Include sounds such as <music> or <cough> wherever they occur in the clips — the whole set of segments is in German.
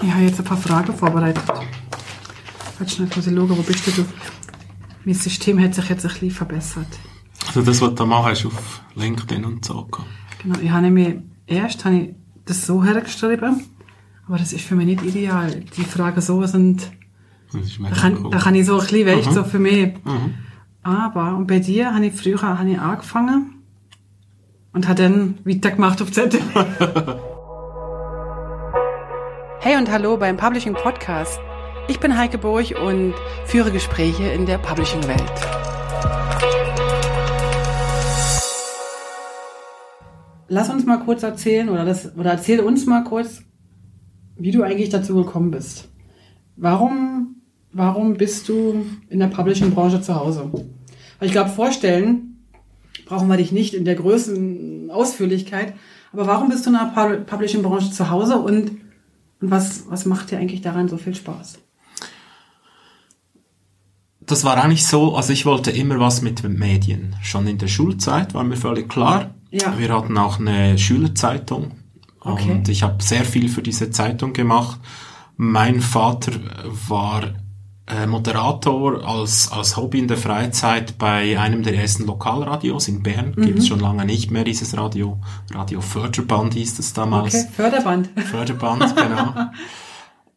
Ich habe jetzt ein paar Fragen vorbereitet. Warte schnell, Physiologe, wo bist du? Mein System hat sich jetzt ein bisschen verbessert. Also das, was du machst auf LinkedIn und so. Genau, ich habe nämlich erst habe ich das so hergeschrieben, aber das ist für mich nicht ideal. Die Fragen so sind, Das ist da kann, cool. da kann ich so ein bisschen, weißt, Mhm. so für mich. Mhm. Aber, und bei dir habe ich früher habe ich angefangen und habe dann weitergemacht auf Zettel. <laughs> hey und hallo beim Publishing Podcast. Ich bin Heike Burch und führe Gespräche in der Publishing-Welt. Lass uns mal kurz erzählen, oder, das, oder erzähl uns mal kurz, wie du eigentlich dazu gekommen bist. Warum, warum bist du in der Publishing-Branche zu Hause? Weil ich glaube, vorstellen brauchen wir dich nicht in der größten Ausführlichkeit. Aber warum bist du in der Pub- Publishing-Branche zu Hause und, und was, was macht dir eigentlich daran so viel Spaß? Das war eigentlich so, also ich wollte immer was mit Medien. Schon in der Schulzeit war mir völlig klar. Ja. Wir hatten auch eine Schülerzeitung Okay. und ich habe sehr viel für diese Zeitung gemacht. Mein Vater war äh, Moderator als, als Hobby in der Freizeit bei einem der ersten Lokalradios in Bern. Mhm. Gibt es schon lange nicht mehr, dieses Radio. Radio Förderband hieß es damals. Okay, Förderband. Förderband, genau. <laughs>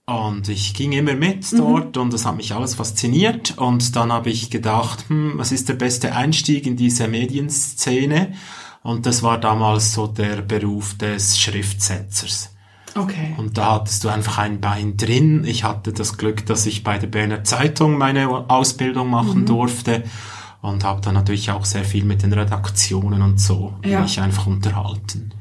Und ich ging immer mit dort und das hat mich alles fasziniert. Und dann habe ich gedacht, hm, was ist der beste Einstieg in diese Medienszene? Und das war damals so der Beruf des Schriftsetzers. Okay. Und da hattest du einfach ein Bein drin. Ich hatte das Glück, dass ich bei der Berner Zeitung meine Ausbildung machen durfte und habe dann natürlich auch sehr viel mit den Redaktionen und so Ja. mich einfach unterhalten.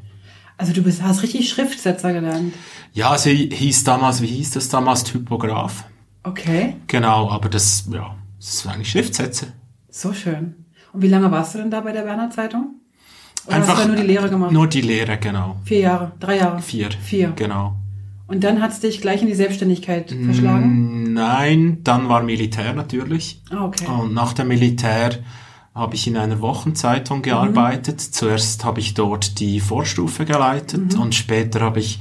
Also du bist, hast richtig Schriftsetzer gelernt. Ja, sie hieß damals, wie hieß das damals, Typograph. Okay, Genau, aber das, ja, das ist eigentlich Schriftsätze. so schön. Und wie lange warst du denn da bei der Werner Zeitung? Oder Einfach hast du nur die Lehre gemacht? Nur die Lehre, genau. Vier Jahre, drei Jahre. Vier. Vier. Genau. Und dann hat's dich gleich in die Selbstständigkeit verschlagen? Mm, Nein, dann war Militär natürlich. Ah, okay. Und nach dem Militär habe ich in einer Wochenzeitung gearbeitet. Zuerst habe ich dort die Vorstufe geleitet und später habe ich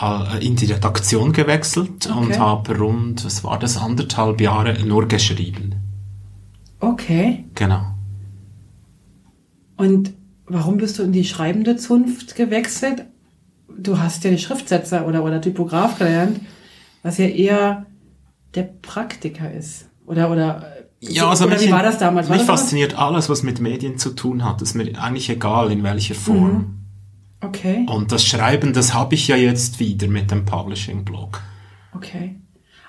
äh, in die Redaktion gewechselt und Okay. habe rund, was war das, anderthalb Jahre nur geschrieben. Okay. Genau. Und warum bist du in die schreibende Zunft gewechselt? Du hast ja die Schriftsetzer oder, oder Typograf gelernt, was ja eher der Praktiker ist. Oder, oder, Ja, also oder mich, wie war das damals? War mich das fasziniert alles, was mit Medien zu tun hat. Ist mir eigentlich egal, in welcher Form. Mhm. Okay, Und das Schreiben, das habe ich ja jetzt wieder mit dem Publishing-Blog. okay.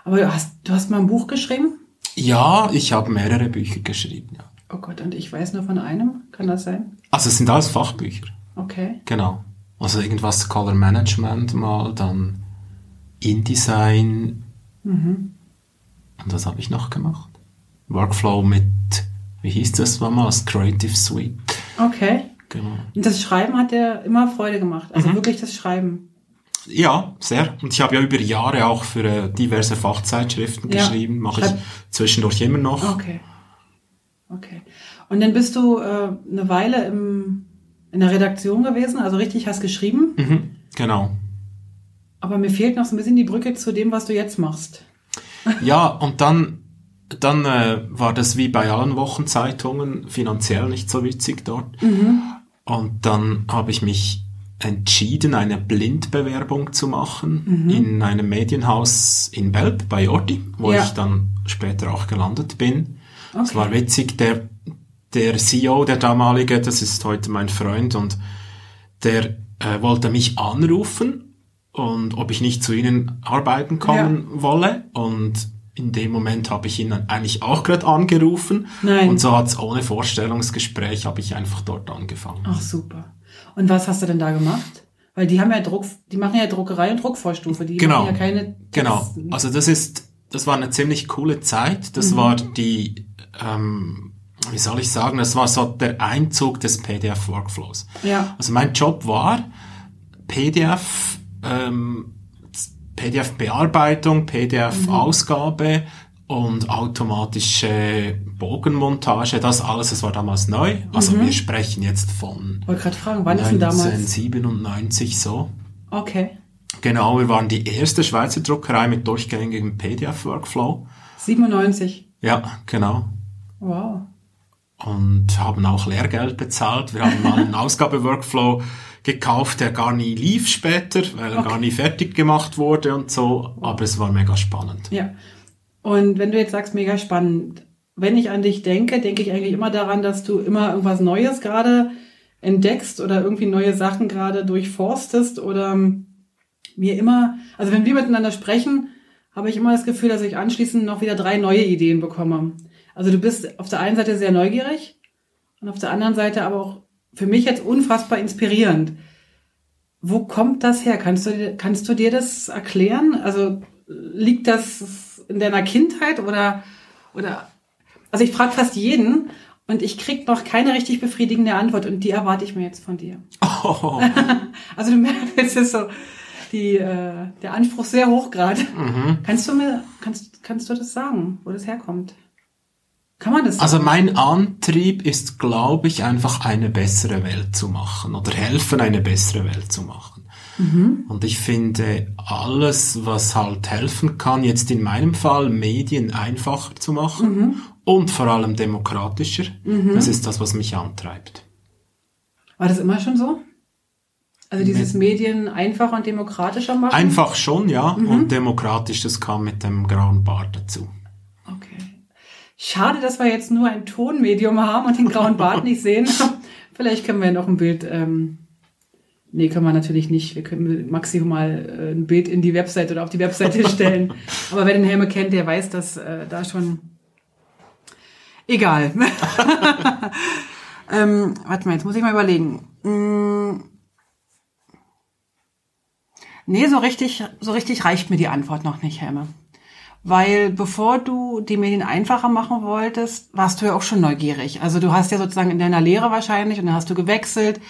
Aber du hast, du hast mal ein Buch geschrieben? Ja, ich habe mehrere Bücher geschrieben. Oh Gott, und ich weiß nur von einem. Kann das sein? Also es sind alles Fachbücher, Okay. genau. Also irgendwas Color Management mal, dann InDesign. Mhm. Und was habe ich noch gemacht? Workflow mit, wie hieß das damals? Creative Suite. Okay. Genau. Und das Schreiben hat dir immer Freude gemacht. Also Mhm. wirklich das Schreiben. Ja, sehr. Und ich habe ja über Jahre auch für äh, diverse Fachzeitschriften Ja. geschrieben, mache ich zwischendurch immer noch. Okay. Okay. Und dann bist du äh, eine Weile im, in der Redaktion gewesen, also richtig hast geschrieben. Mhm, genau. Aber mir fehlt noch so ein bisschen die Brücke zu dem, was du jetzt machst. <laughs> Ja, und dann, dann äh, war das wie bei allen Wochenzeitungen finanziell nicht so witzig dort. Und dann habe ich mich entschieden, eine Blindbewerbung zu machen in einem Medienhaus in Belp bei Orti, wo Ja. ich dann später auch gelandet bin. Es Okay. war witzig, der, der CEO, der damalige, das ist heute mein Freund und der äh, wollte mich anrufen und ob ich nicht zu ihnen arbeiten kommen wolle und in dem Moment habe ich ihn eigentlich auch gerade angerufen Nein. und so hat's ohne Vorstellungsgespräch habe ich einfach dort angefangen. Ach super. Und was hast du denn da gemacht? Weil die haben ja Druck, die machen ja Druckerei und Druckvorstufe. Die Genau. machen ja keine Genau. Tests. Also das ist, das war eine ziemlich coole Zeit. Mhm. Das war die, ähm, wie soll ich sagen, das war so der Einzug des PDF-Workflows. Ja. Also mein Job war PDF, ähm, PDF-Bearbeitung, PDF-Ausgabe und automatische Bogenmontage. Das alles, das war damals neu. Also wir sprechen jetzt von Wollte gerade fragen, wann ist denn damals? 1997 so. Okay. Genau, wir waren die erste Schweizer Druckerei mit durchgängigem PDF-Workflow. 97. Ja, genau. Wow. Und haben auch Lehrgeld bezahlt. Wir haben mal einen <laughs> Ausgabeworkflow gekauft, der gar nie lief später, weil er Okay. gar nie fertig gemacht wurde und so. Aber es war mega spannend. Ja. Und wenn du jetzt sagst, mega spannend, wenn ich an dich denke, denke ich eigentlich immer daran, dass du immer irgendwas Neues gerade entdeckst oder irgendwie neue Sachen gerade durchforstest oder mir immer, also wenn wir miteinander sprechen, habe ich immer das Gefühl, dass ich anschließend noch wieder drei neue Ideen bekomme. Also du bist auf der einen Seite sehr neugierig und auf der anderen Seite aber auch für mich jetzt unfassbar inspirierend. Wo kommt das her? Kannst du, dir- kannst du dir das erklären? Also liegt das in deiner Kindheit oder, oder, also ich frage fast jeden und ich krieg noch keine richtig befriedigende Antwort und die erwarte ich mir jetzt von dir. <laughs> Oh, Also du merkst, es ist so, die, äh, der Anspruch sehr hoch gerade. Kannst du mir, kannst, kannst du das sagen, wo das herkommt? Kann man das Also mein Antrieb ist, glaube ich, einfach eine bessere Welt zu machen oder helfen, eine bessere Welt zu machen. Und ich finde, alles, was halt helfen kann, jetzt in meinem Fall Medien einfacher zu machen und vor allem demokratischer, das ist das, was mich antreibt. War das immer schon so? Also dieses Medien einfacher und demokratischer machen? Einfach schon, ja, und demokratisch, das kam mit dem grauen Bart dazu. Schade, dass wir jetzt nur ein Tonmedium haben und den grauen Bart nicht sehen. <laughs> Vielleicht können wir noch ein Bild. Ähm, nee, können wir natürlich nicht. Wir können maximal äh, ein Bild in die Website oder auf die Webseite <laughs> stellen. Aber wer den Helme kennt, der weiß, dass äh, da schon. Egal. <laughs> ähm, warte mal, jetzt muss ich mal überlegen. Mm. Nee, so richtig, so richtig reicht mir die Antwort noch nicht, Helme. Weil bevor du die Medien einfacher machen wolltest, warst du ja auch schon neugierig. Also du hast ja sozusagen in deiner Lehre wahrscheinlich und dann hast du gewechselt.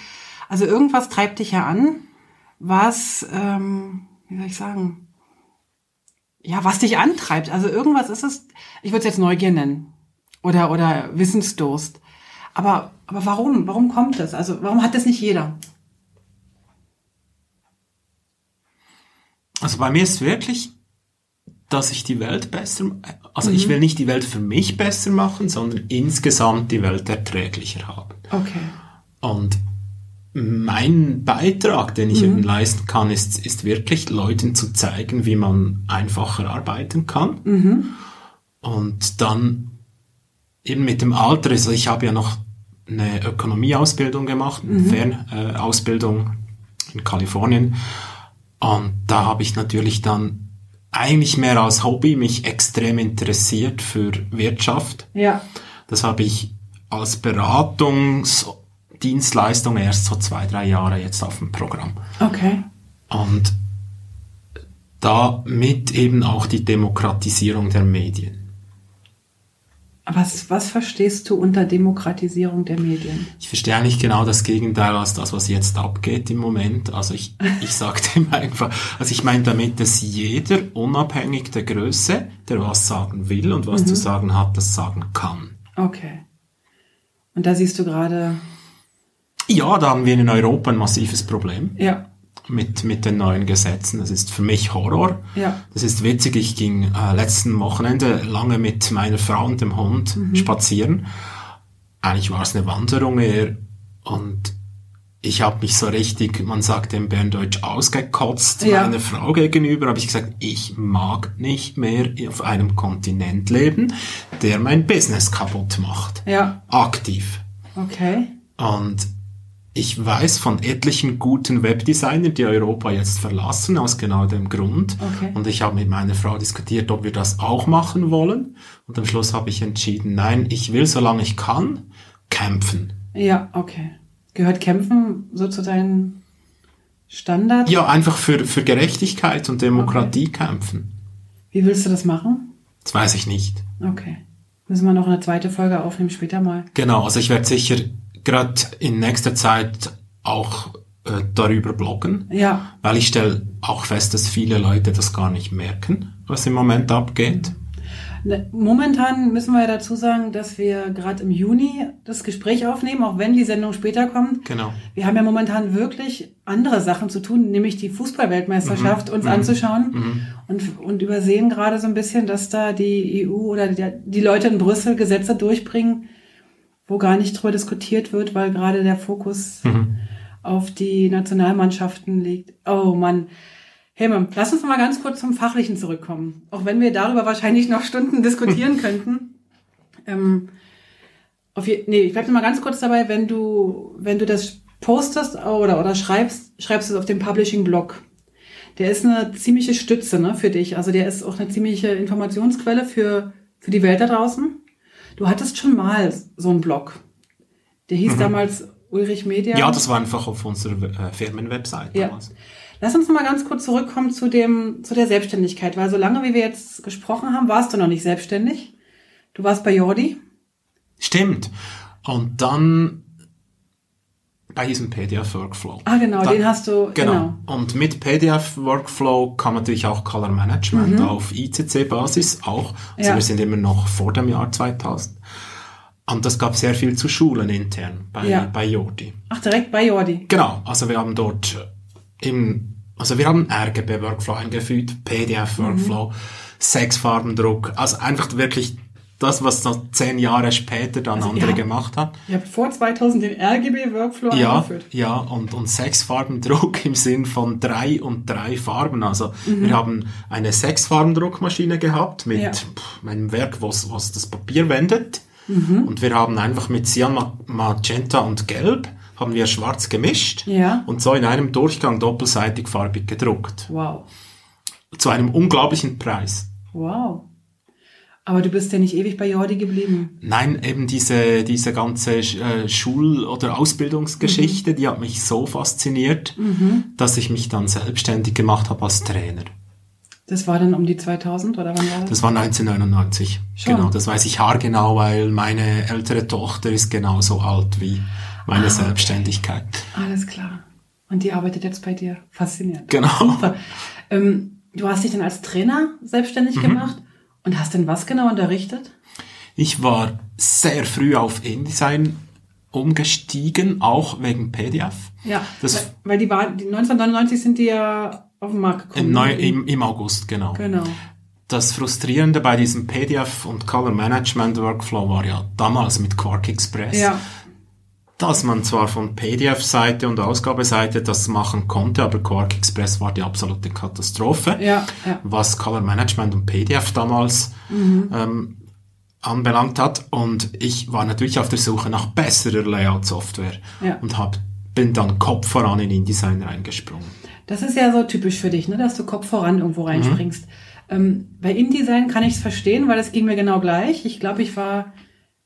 Also irgendwas treibt dich ja an, was, ähm, wie soll ich sagen, ja, was dich antreibt. Also irgendwas ist es, ich würde es jetzt Neugier nennen oder oder Wissensdurst. Aber aber warum? Warum kommt das? Also warum hat das nicht jeder? Also bei mir ist wirklich, dass ich die Welt besser, also ich will nicht die Welt für mich besser machen, sondern insgesamt die Welt erträglicher haben. Okay. Und mein Beitrag, den ich eben leisten kann, ist, ist wirklich Leuten zu zeigen, wie man einfacher arbeiten kann. Und dann eben mit dem Alter, also ich habe ja noch eine Ökonomieausbildung gemacht, eine Fernausbildung äh, Ausbildung in Kalifornien. Und da habe ich natürlich dann eigentlich mehr als Hobby mich extrem interessiert für Wirtschaft. Ja. Das habe ich als Beratungsdienstleistung erst so zwei, drei Jahre jetzt auf dem Programm. Okay. Und damit eben auch die Demokratisierung der Medien. Was, was verstehst du unter Demokratisierung der Medien? Ich verstehe eigentlich genau das Gegenteil als das, was jetzt abgeht im Moment. Also ich, <laughs> ich sage dem einfach, also ich meine damit, dass jeder unabhängig der Größe, der was sagen will und was zu sagen hat, das sagen kann. Okay. Und da siehst du gerade, Ja, da haben wir in Europa ein massives Problem. ja, mit, mit den neuen Gesetzen. Das ist für mich Horror. Ja. Das ist witzig. Ich ging äh, letzten Wochenende lange mit meiner Frau und dem Hund spazieren. Eigentlich war es eine Wanderung eher. Und ich habe mich so richtig, man sagt im Berndeutsch, ausgekotzt Ja. meiner Frau gegenüber. Habe ich gesagt, ich mag nicht mehr auf einem Kontinent leben, der mein Business kaputt macht. ja, Aktiv. okay. Und ich weiß von etlichen guten Webdesignern, die Europa jetzt verlassen, aus genau dem Grund. Okay. Und ich habe mit meiner Frau diskutiert, ob wir das auch machen wollen. Und am Schluss habe ich entschieden, nein, ich will, solange ich kann, kämpfen. Ja, okay. Gehört Kämpfen so zu deinen Standard? Ja, einfach für, für Gerechtigkeit und Demokratie kämpfen. Wie willst du das machen? Das weiß ich nicht. Okay. Müssen wir noch eine zweite Folge aufnehmen, später mal. Genau, also ich werde sicher gerade in nächster Zeit auch äh, darüber bloggen. Ja. Weil ich stelle auch fest, dass viele Leute das gar nicht merken, was im Moment abgeht. Ne, Momentan müssen wir ja dazu sagen, dass wir gerade im Juni das Gespräch aufnehmen, auch wenn die Sendung später kommt. Genau. Wir haben ja momentan wirklich andere Sachen zu tun, nämlich die Fußballweltmeisterschaft uns anzuschauen und, und übersehen gerade so ein bisschen, dass da die EU oder die, die Leute in Brüssel Gesetze durchbringen, wo gar nicht drüber diskutiert wird, weil gerade der Fokus auf die Nationalmannschaften liegt. Oh Mann. Helme, lass uns mal ganz kurz zum Fachlichen zurückkommen. Auch wenn wir darüber wahrscheinlich noch Stunden <laughs> diskutieren könnten. Ähm, auf je, nee, ich bleib noch mal ganz kurz dabei, wenn du, wenn du das postest oder, oder schreibst, schreibst du es auf dem Publishing-Blog. Der ist eine ziemliche Stütze ne, für dich. Also der ist auch eine ziemliche Informationsquelle für, für die Welt da draußen. Du hattest schon mal so einen Blog. Der hieß damals Ulrich Media. Ja, das war einfach auf unserer äh, Firmenwebsite Ja. damals. Lass uns mal ganz kurz zurückkommen zu dem, zu der Selbstständigkeit, weil solange wie wir jetzt gesprochen haben, warst du noch nicht selbstständig. Du warst bei Jordi. Stimmt. Und dann bei diesem PDF-Workflow. Ah, genau, Da- den hast du, Genau. genau. Und mit PDF-Workflow kann man natürlich auch Color Management auf ICC-Basis auch. Also Ja. wir sind immer noch vor dem Jahr 2000. Und das gab sehr viel zu Schulen intern bei, Ja. bei Jordi. Ach, direkt bei Jordi. Genau, also wir haben dort im, also wir haben RGB-Workflow eingefügt, PDF-Workflow, Mhm. Sechsfarbendruck, also einfach wirklich das, was noch zehn Jahre später dann Also andere habt- gemacht haben. Ihr habt vor 2000 den RGB-Workflow Ja, eingeführt. ja, und, und Sechsfarbendruck im Sinn von drei und drei Farben. Also wir haben eine Sechsfarbendruckmaschine gehabt mit Mhm. Ja. pff, einem Werk, was, was das Papier wendet. Und wir haben einfach mit Cyan, Ma- Magenta und Gelb haben wir schwarz gemischt Ja. und so in einem Durchgang doppelseitig farbig gedruckt. Wow. Zu einem unglaublichen Preis. Wow. Aber du bist ja nicht ewig bei Jordi geblieben. Nein, eben diese, diese ganze äh, Schul- oder Ausbildungsgeschichte, Mhm. die hat mich so fasziniert, dass ich mich dann selbstständig gemacht habe als Trainer. Das war dann um die 2000 oder wann war das? Das war 1999. Schon. Genau, das weiß ich haargenau, weil meine ältere Tochter ist genauso alt wie Ah, meine Selbstständigkeit. Alles klar. Und die arbeitet jetzt bei dir. Faszinierend. Genau. Super. Ähm, du hast dich dann als Trainer selbstständig Mhm. gemacht und hast denn was genau unterrichtet? Ich war sehr früh auf InDesign umgestiegen, auch wegen PDF. Ja, Das- weil, die war, die 1999 sind die ja auf den Markt gekommen. Im, Neu ne? im, Im August, genau. Genau. Das Frustrierende bei diesem PDF und Color Management Workflow war ja damals mit Quark Express, Ja, dass man zwar von PDF-Seite und Ausgabeseite das machen konnte, aber Quark Express war die absolute Katastrophe. ja, ja. was Color Management und PDF damals ähm, anbelangt hat. Und ich war natürlich auf der Suche nach besserer Layout-Software Ja. und hab, bin dann Kopf voran in InDesign reingesprungen. Das ist ja so typisch für dich, ne, dass du Kopf voran irgendwo reinspringst. Ähm, bei InDesign kann ich es verstehen, weil das ging mir genau gleich. Ich glaube, ich war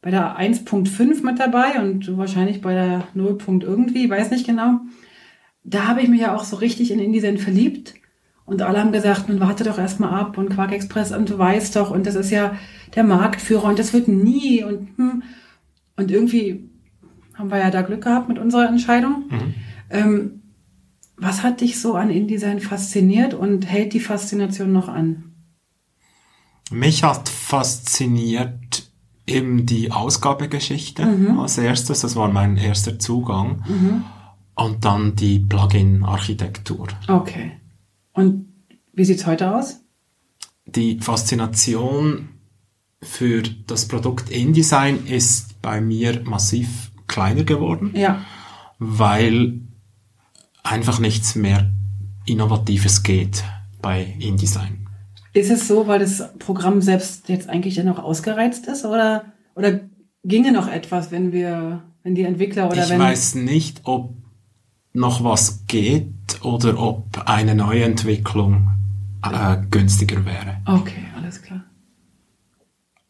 bei der 1.5 mit dabei und wahrscheinlich bei der 0. irgendwie, weiß nicht genau. Da habe ich mich ja auch so richtig in InDesign verliebt. Und alle haben gesagt, nun warte doch erstmal ab und Quark Express und du weißt doch und das ist ja der Marktführer und das wird nie und hm. Und irgendwie haben wir ja da Glück gehabt mit unserer Entscheidung. Ähm, was hat dich so an InDesign fasziniert und hält die Faszination noch an? Mich hat fasziniert eben die Ausgabegeschichte als erstes. Das war mein erster Zugang. Und dann die Plugin-Architektur. Okay. Und wie sieht's heute aus? Die Faszination für das Produkt InDesign ist bei mir massiv kleiner geworden. Ja. weil einfach nichts mehr Innovatives geht bei InDesign. Ist es so, weil das Programm selbst jetzt eigentlich ja noch ausgereizt ist oder, oder ginge noch etwas, wenn wir, wenn die Entwickler oder ich wenn. weiß nicht, ob noch was geht oder ob eine neue Entwicklung äh, günstiger wäre. Okay, alles klar.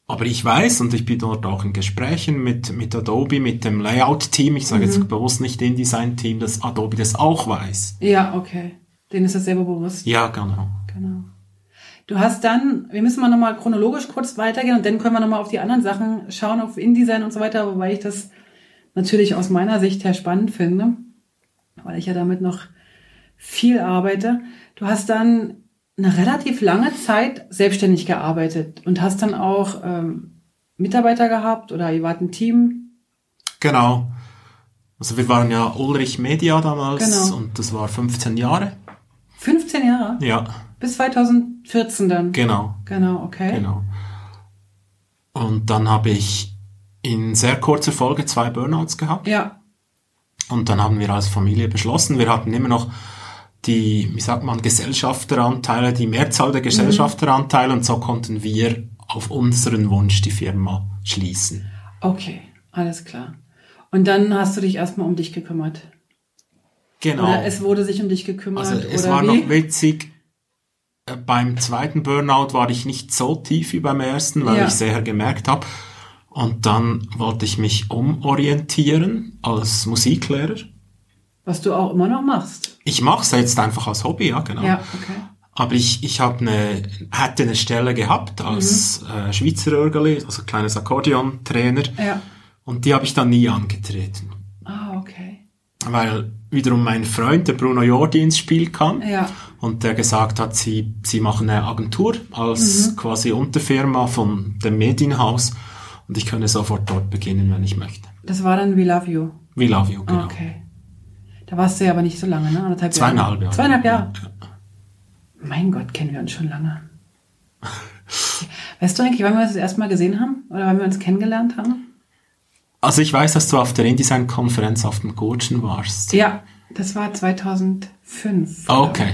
Aber ich weiß, und ich bin dort auch in Gesprächen mit, mit Adobe, mit dem Layout-Team, ich sage jetzt bewusst nicht InDesign-Team, dass Adobe das auch weiß. Ja, okay. Denen ist das selber bewusst. Ja, genau. Genau. Du hast dann, wir müssen mal nochmal chronologisch kurz weitergehen und dann können wir nochmal auf die anderen Sachen schauen, auf InDesign und so weiter, wobei ich das natürlich aus meiner Sicht her spannend finde, weil ich ja damit noch viel arbeite. Du hast dann eine relativ lange Zeit selbstständig gearbeitet und hast dann auch ähm, Mitarbeiter gehabt oder ihr wart ein Team. Genau. Also wir waren ja Ulrich Media damals Genau. und das war 15 Jahre. 15 Jahre? Ja, Bis 2014 dann. genau, Genau, okay. genau. Und dann habe ich in sehr kurzer Folge zwei Burnouts gehabt. Ja, Und dann haben wir als Familie beschlossen, wir hatten immer noch die, wie sagt man, Gesellschafteranteile, die Mehrzahl der Gesellschafteranteile und so konnten wir auf unseren Wunsch die Firma schließen. okay, alles klar. Und dann hast du dich erstmal um dich gekümmert. Genau. Oder es wurde sich um dich gekümmert. Also es war wie? noch witzig, beim zweiten Burnout war ich nicht so tief wie beim ersten, weil Ja. ich sehr gemerkt habe. Und dann wollte ich mich umorientieren als Musiklehrer. Was du auch immer noch machst. Ich mache es jetzt einfach als Hobby, ja genau. Ja, okay. Aber ich, ich hab eine, hätte eine Stelle gehabt als Mhm. äh, Schweizer Örgeli, also kleines Akkordeon-Trainer. Ja. Und die habe ich dann nie angetreten. Ah, okay. Weil wiederum mein Freund, der Bruno Jordi, ins Spiel kam. Ja. Und der gesagt hat, sie, sie machen eine Agentur Mhm. als quasi Unterfirma von dem Medienhaus. Und ich könne sofort dort beginnen, wenn ich möchte. Das war dann We Love You. We love you, genau. Ah, okay. Da warst du ja aber nicht so lange, ne? Anderthalb Zweieinhalb Jahre. Zweieinhalb Jahre. Ja. Mein Gott, kennen wir uns schon lange. <laughs> Weißt du eigentlich, wann wir uns das erste Mal gesehen haben? Oder wann wir uns kennengelernt haben? Also ich weiß, dass du auf der InDesign-Konferenz auf dem Gurtschen warst. Ja, das war 2005. Okay.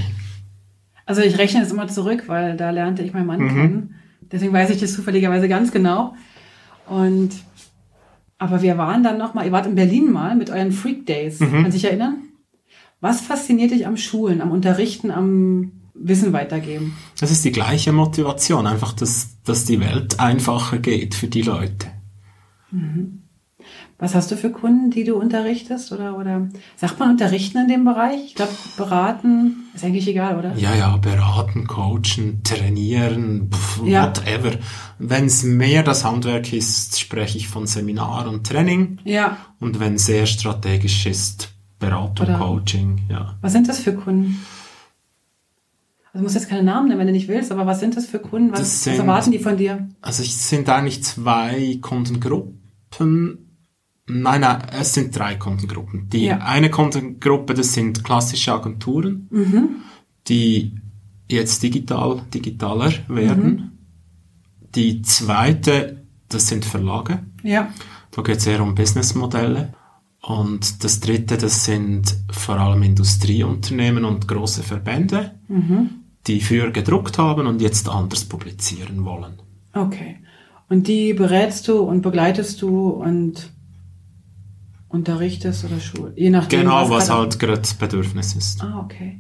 Also ich rechne jetzt immer zurück, weil da lernte ich meinen Mann Mhm. kennen. Deswegen weiß ich das zufälligerweise ganz genau. Und aber wir waren dann noch mal, ihr wart in Berlin mal mit euren Freak Days. Mhm. Kannst du dich erinnern? Was fasziniert dich am Schulen, am Unterrichten, am Wissen weitergeben? Das ist die gleiche Motivation, einfach, dass, dass die Welt einfacher geht für die Leute. Was hast du für Kunden, die du unterrichtest? Oder, oder sagt man unterrichten in dem Bereich? Ich glaube, beraten ist eigentlich egal, oder? Ja, ja, beraten, coachen, trainieren, pff, Ja. whatever. Wenn es mehr das Handwerk ist, spreche ich von Seminar und Training. Ja. Und wenn sehr strategisch ist, Beratung, Oder- Coaching, ja. Was sind das für Kunden? Also du musst jetzt keine Namen nennen, wenn du nicht willst, aber was sind das für Kunden? Was, Das was sind- erwarten die von dir? Also es sind eigentlich zwei Kundengruppen. Nein, nein, es sind drei Kundengruppen. Die Ja. eine Kundengruppe, das sind klassische Agenturen, die jetzt digital, digitaler werden. Die zweite, das sind Verlage. Ja. Da geht es eher um Businessmodelle. Und das dritte, das sind vor allem Industrieunternehmen und große Verbände, die früher gedruckt haben und jetzt anders publizieren wollen. Okay. Und die berätst du und begleitest du und unterrichtest oder Schul, je nachdem. Genau, was gerade- halt gerade das Bedürfnis ist. Ah, okay.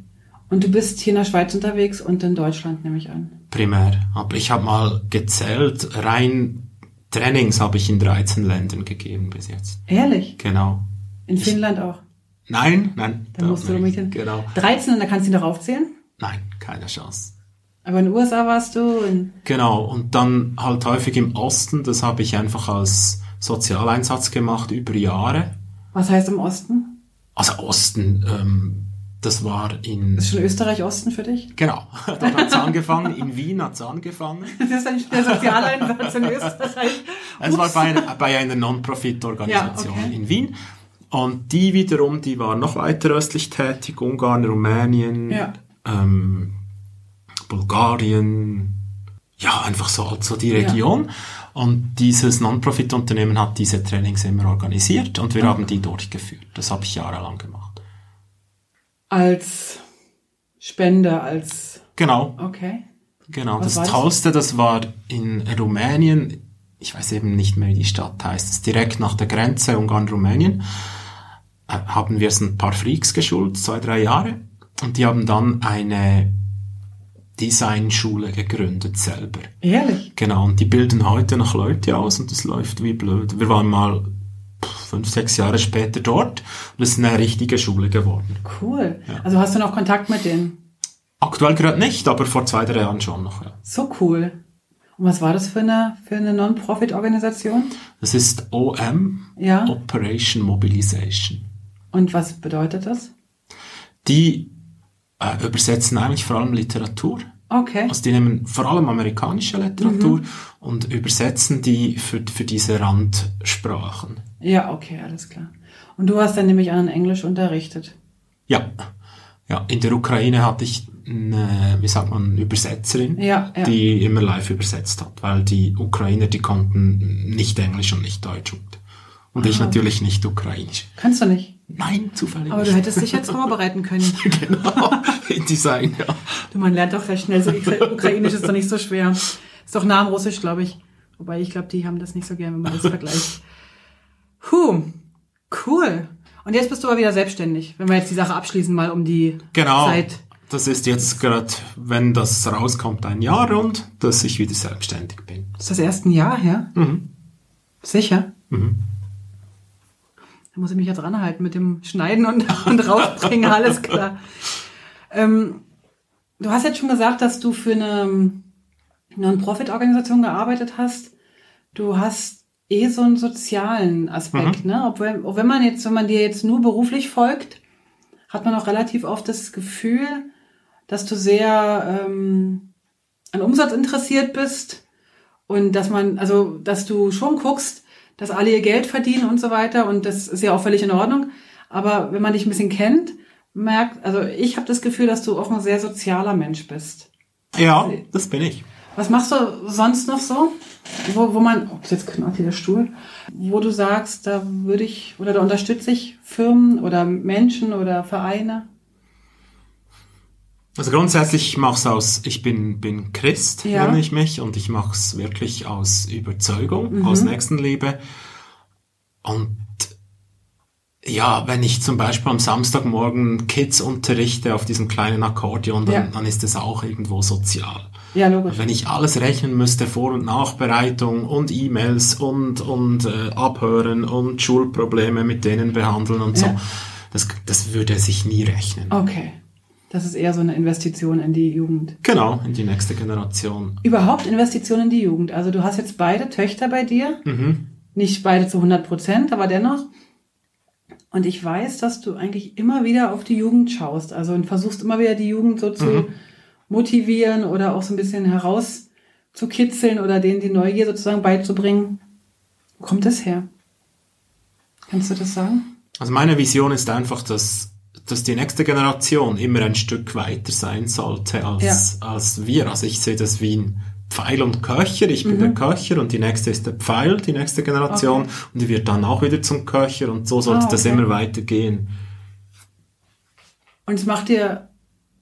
Und du bist hier in der Schweiz unterwegs und in Deutschland, nehme ich an. Primär. Aber ich habe mal gezählt, rein Trainings habe ich in 13 Ländern gegeben bis jetzt. Ehrlich? Genau. In Finnland auch. Nein, nein. Da musst du nicht. Genau. 13 und da kannst du ihn doch aufzählen. Nein, keine Chance. Aber in den USA warst du in, Genau. Und dann halt häufig im Osten, das habe ich einfach als Sozialeinsatz gemacht über Jahre. Was heißt im Osten? Also Osten, ähm, das war in... Ist schon Österreich-Osten für dich? Genau, <laughs> dort hat's angefangen, in Wien hat's angefangen. <laughs> Das ist ein der Sozialeinsatz in <laughs> Österreich. Es war bei, einer- bei einer Non-Profit-Organisation Ja, okay. in Wien. Und die wiederum, die war noch weiter östlich tätig, Ungarn, Rumänien, Ja. ähm, Bulgarien, ja, einfach so, halt so die Region. Und dieses Non-Profit-Unternehmen hat diese Trainings immer organisiert und wir haben die durchgeführt. Das habe ich jahrelang gemacht. Als Spende, als, Genau, okay. genau. Was das? Tollste, das war in Rumänien, ich weiß eben nicht mehr, wie die Stadt heißt, das ist direkt nach der Grenze Ungarn-Rumänien, äh, haben wir es ein paar Freaks geschult, zwei, drei Jahre. Und die haben dann eine Designschule gegründet selber. Ehrlich? Genau, und die bilden heute noch Leute aus und das läuft wie blöd. Wir waren mal fünf, sechs Jahre später dort und es ist eine richtige Schule geworden. Cool. Also hast du noch Kontakt mit denen? Aktuell gerade nicht, aber vor zwei, drei Jahren schon noch. Ja. So cool. Und was war das für eine, für eine Non-Profit-Organisation? Das ist OM, Ja. Operation Mobilization. Und was bedeutet das? Die äh, übersetzen eigentlich vor allem Literatur. Okay. Also die nehmen vor allem amerikanische Literatur Mhm. und übersetzen die für, für diese Randsprachen. Ja, okay, alles klar. Und du hast dann nämlich an Englisch unterrichtet. Ja. Ja, in der Ukraine hatte ich eine, wie sagt man, Übersetzerin, Ja, ja. die immer live übersetzt hat, weil die Ukrainer, die konnten nicht Englisch und nicht Deutsch und, und ich natürlich nicht Ukrainisch. Kannst du nicht. Nein, zufällig Aber du hättest dich jetzt vorbereiten können. <laughs> genau, in Design, ja. Du, man lernt doch recht schnell. So Ukrainisch ist doch nicht so schwer. Ist doch nah am Russisch, glaube ich. Wobei ich glaube, die haben das nicht so gern, wenn man das vergleicht. Huh, cool. Und jetzt bist du aber wieder selbstständig, wenn wir jetzt die Sache abschließen, mal um die Genau. Zeit. Das ist jetzt gerade, wenn das rauskommt, ein Jahr rund, dass ich wieder selbstständig bin. Ist das erst ein Jahr her? Mhm. Sicher? Mhm. Da muss ich mich jetzt ranhalten mit dem Schneiden und, <laughs> und rausbringen, alles klar. Ähm, du hast jetzt schon gesagt, dass du für eine Non-Profit-Organisation gearbeitet hast. Du hast eh so einen sozialen Aspekt, ne? Obwohl, auch wenn man jetzt, wenn man dir jetzt nur beruflich folgt, hat man auch relativ oft das Gefühl, dass du sehr ähm, an Umsatz interessiert bist und dass man, also dass du schon guckst, dass alle ihr Geld verdienen und so weiter und das ist ja auch völlig in Ordnung. Aber wenn man dich ein bisschen kennt, merkt, also ich habe das Gefühl, dass du auch ein sehr sozialer Mensch bist. Ja, das bin ich. Was machst du sonst noch so? Wo, wo man, oh, jetzt knallt hier der Stuhl, wo du sagst, da würde ich oder da unterstütze ich Firmen oder Menschen oder Vereine? Also grundsätzlich ich mach's aus, ich bin, bin Christ, Ja. nenne ich mich, und ich mach's wirklich aus Überzeugung, Mhm. aus Nächstenliebe. Und ja, wenn ich zum Beispiel am Samstagmorgen Kids unterrichte auf diesem kleinen Akkordeon, dann, Ja. dann ist es auch irgendwo sozial. Ja, logisch. Wenn ich alles rechnen müsste, Vor- und Nachbereitung und E-Mails und, und äh, Abhören und Schulprobleme mit denen behandeln und so, Ja. das, das würde sich nie rechnen. Okay. Das ist eher so eine Investition in die Jugend. Genau, in die nächste Generation. Überhaupt Investition in die Jugend. Also du hast jetzt beide Töchter bei dir. Mhm. Nicht beide zu 100 Prozent, aber dennoch. Und ich weiß, dass du eigentlich immer wieder auf die Jugend schaust. Also und versuchst immer wieder die Jugend so zu Mhm. motivieren oder auch so ein bisschen herauszukitzeln oder denen die Neugier sozusagen beizubringen. Wo kommt das her? Kannst du das sagen? Also meine Vision ist einfach, dass, dass die nächste Generation immer ein Stück weiter sein sollte als, als wir. Also ich sehe das wie ein Pfeil und Köcher. Ich bin der Köcher und die nächste ist der Pfeil, die nächste Generation. Mhm. Okay. Und die wird dann auch wieder zum Köcher und so sollte Ah, das okay. immer weitergehen. Und es macht dir,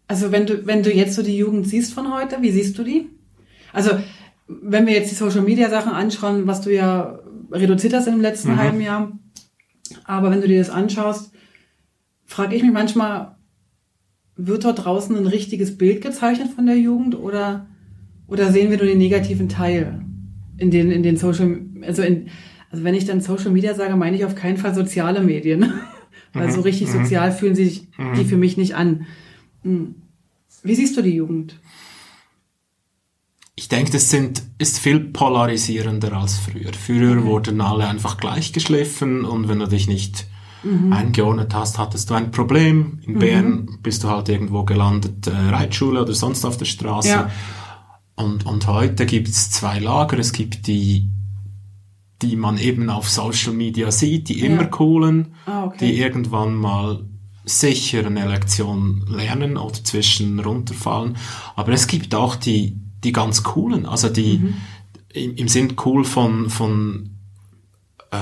also wenn du, wenn du jetzt so die Jugend siehst von heute, wie siehst du die? Also, wenn wir jetzt die Social Media Sachen anschauen, was du ja reduziert hast im letzten Mhm. halben Jahr, aber wenn du dir das anschaust, frage ich mich manchmal, wird dort draußen ein richtiges Bild gezeichnet von der Jugend oder, oder sehen wir nur den negativen Teil in den, in den Social, also in, also wenn ich dann Social Media sage, meine ich auf keinen Fall soziale Medien. <laughs> Weil so richtig sozial fühlen sich die für mich nicht an. Hm. Wie siehst du die Jugend? Ich denke, das sind, ist viel polarisierender als früher. Früher wurden alle einfach gleichgeschliffen und wenn du dich nicht eingeordnet hast, hattest du ein Problem. In Bern bist du halt irgendwo gelandet, äh, Reitschule oder sonst auf der Straße. Ja. Und, und heute gibt es zwei Lager. Es gibt die, die man eben auf Social Media sieht, die immer Ja. coolen, Ah, okay. die irgendwann mal sicher eine Lektion lernen oder zwischen runterfallen. Aber es gibt auch die, die ganz coolen, also die Mhm. im, im Sinn cool von, von äh,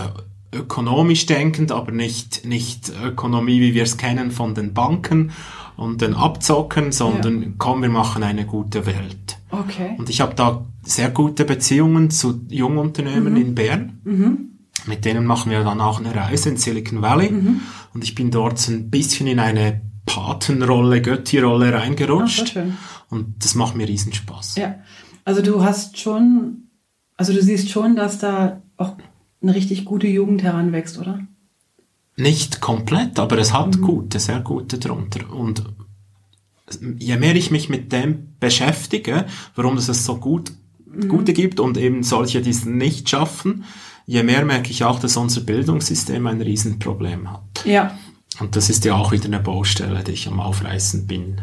ökonomisch denkend, aber nicht, nicht Ökonomie, wie wir es kennen von den Banken und den Abzocken, sondern komm, wir machen eine gute Welt. Okay. Und ich habe da sehr gute Beziehungen zu Jungunternehmen in Bern. Mit denen machen wir dann auch eine Reise in Silicon Valley. Und ich bin dort so ein bisschen in eine Patenrolle, Götti-Rolle Ach, reingerutscht. schön. und das macht mir riesen Spaß. Ja. Also du hast schon, also du siehst schon, dass da auch eine richtig gute Jugend heranwächst, oder? Nicht komplett, aber es hat gute, sehr gute drunter. Und je mehr ich mich mit dem beschäftige, warum es es so gut, gute gibt und eben solche, die es nicht schaffen, je mehr merke ich auch, dass unser Bildungssystem ein Riesenproblem hat. Ja. Und das ist ja auch wieder eine Baustelle, die ich am Aufreißen bin.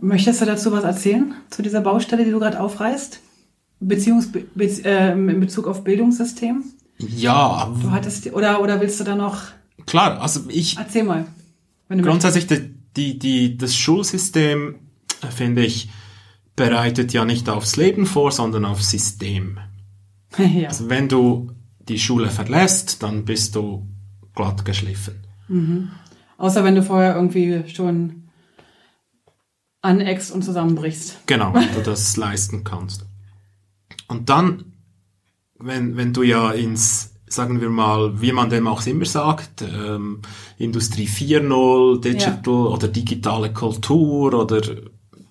Möchtest du dazu was erzählen, zu dieser Baustelle, die du gerade aufreißt? Beziehungs be äh, in Bezug auf Bildungssystem? Ja. Du hattest, oder, oder willst du da noch? Klar, also ich. Erzähl mal. grundsätzlich, die, die, die, das Schulsystem, finde ich, bereitet ja nicht aufs Leben vor, sondern aufs System. <laughs> ja. Also wenn du die Schule verlässt, dann bist du glatt geschliffen. Mhm. Außer wenn du vorher irgendwie schon aneckst und zusammenbrichst. Genau, wenn du <laughs> das leisten kannst. Und dann, wenn, wenn du ja ins, sagen wir mal, wie man dem auch immer sagt, ähm, Industrie 4.0, Digital ja. oder digitale Kultur oder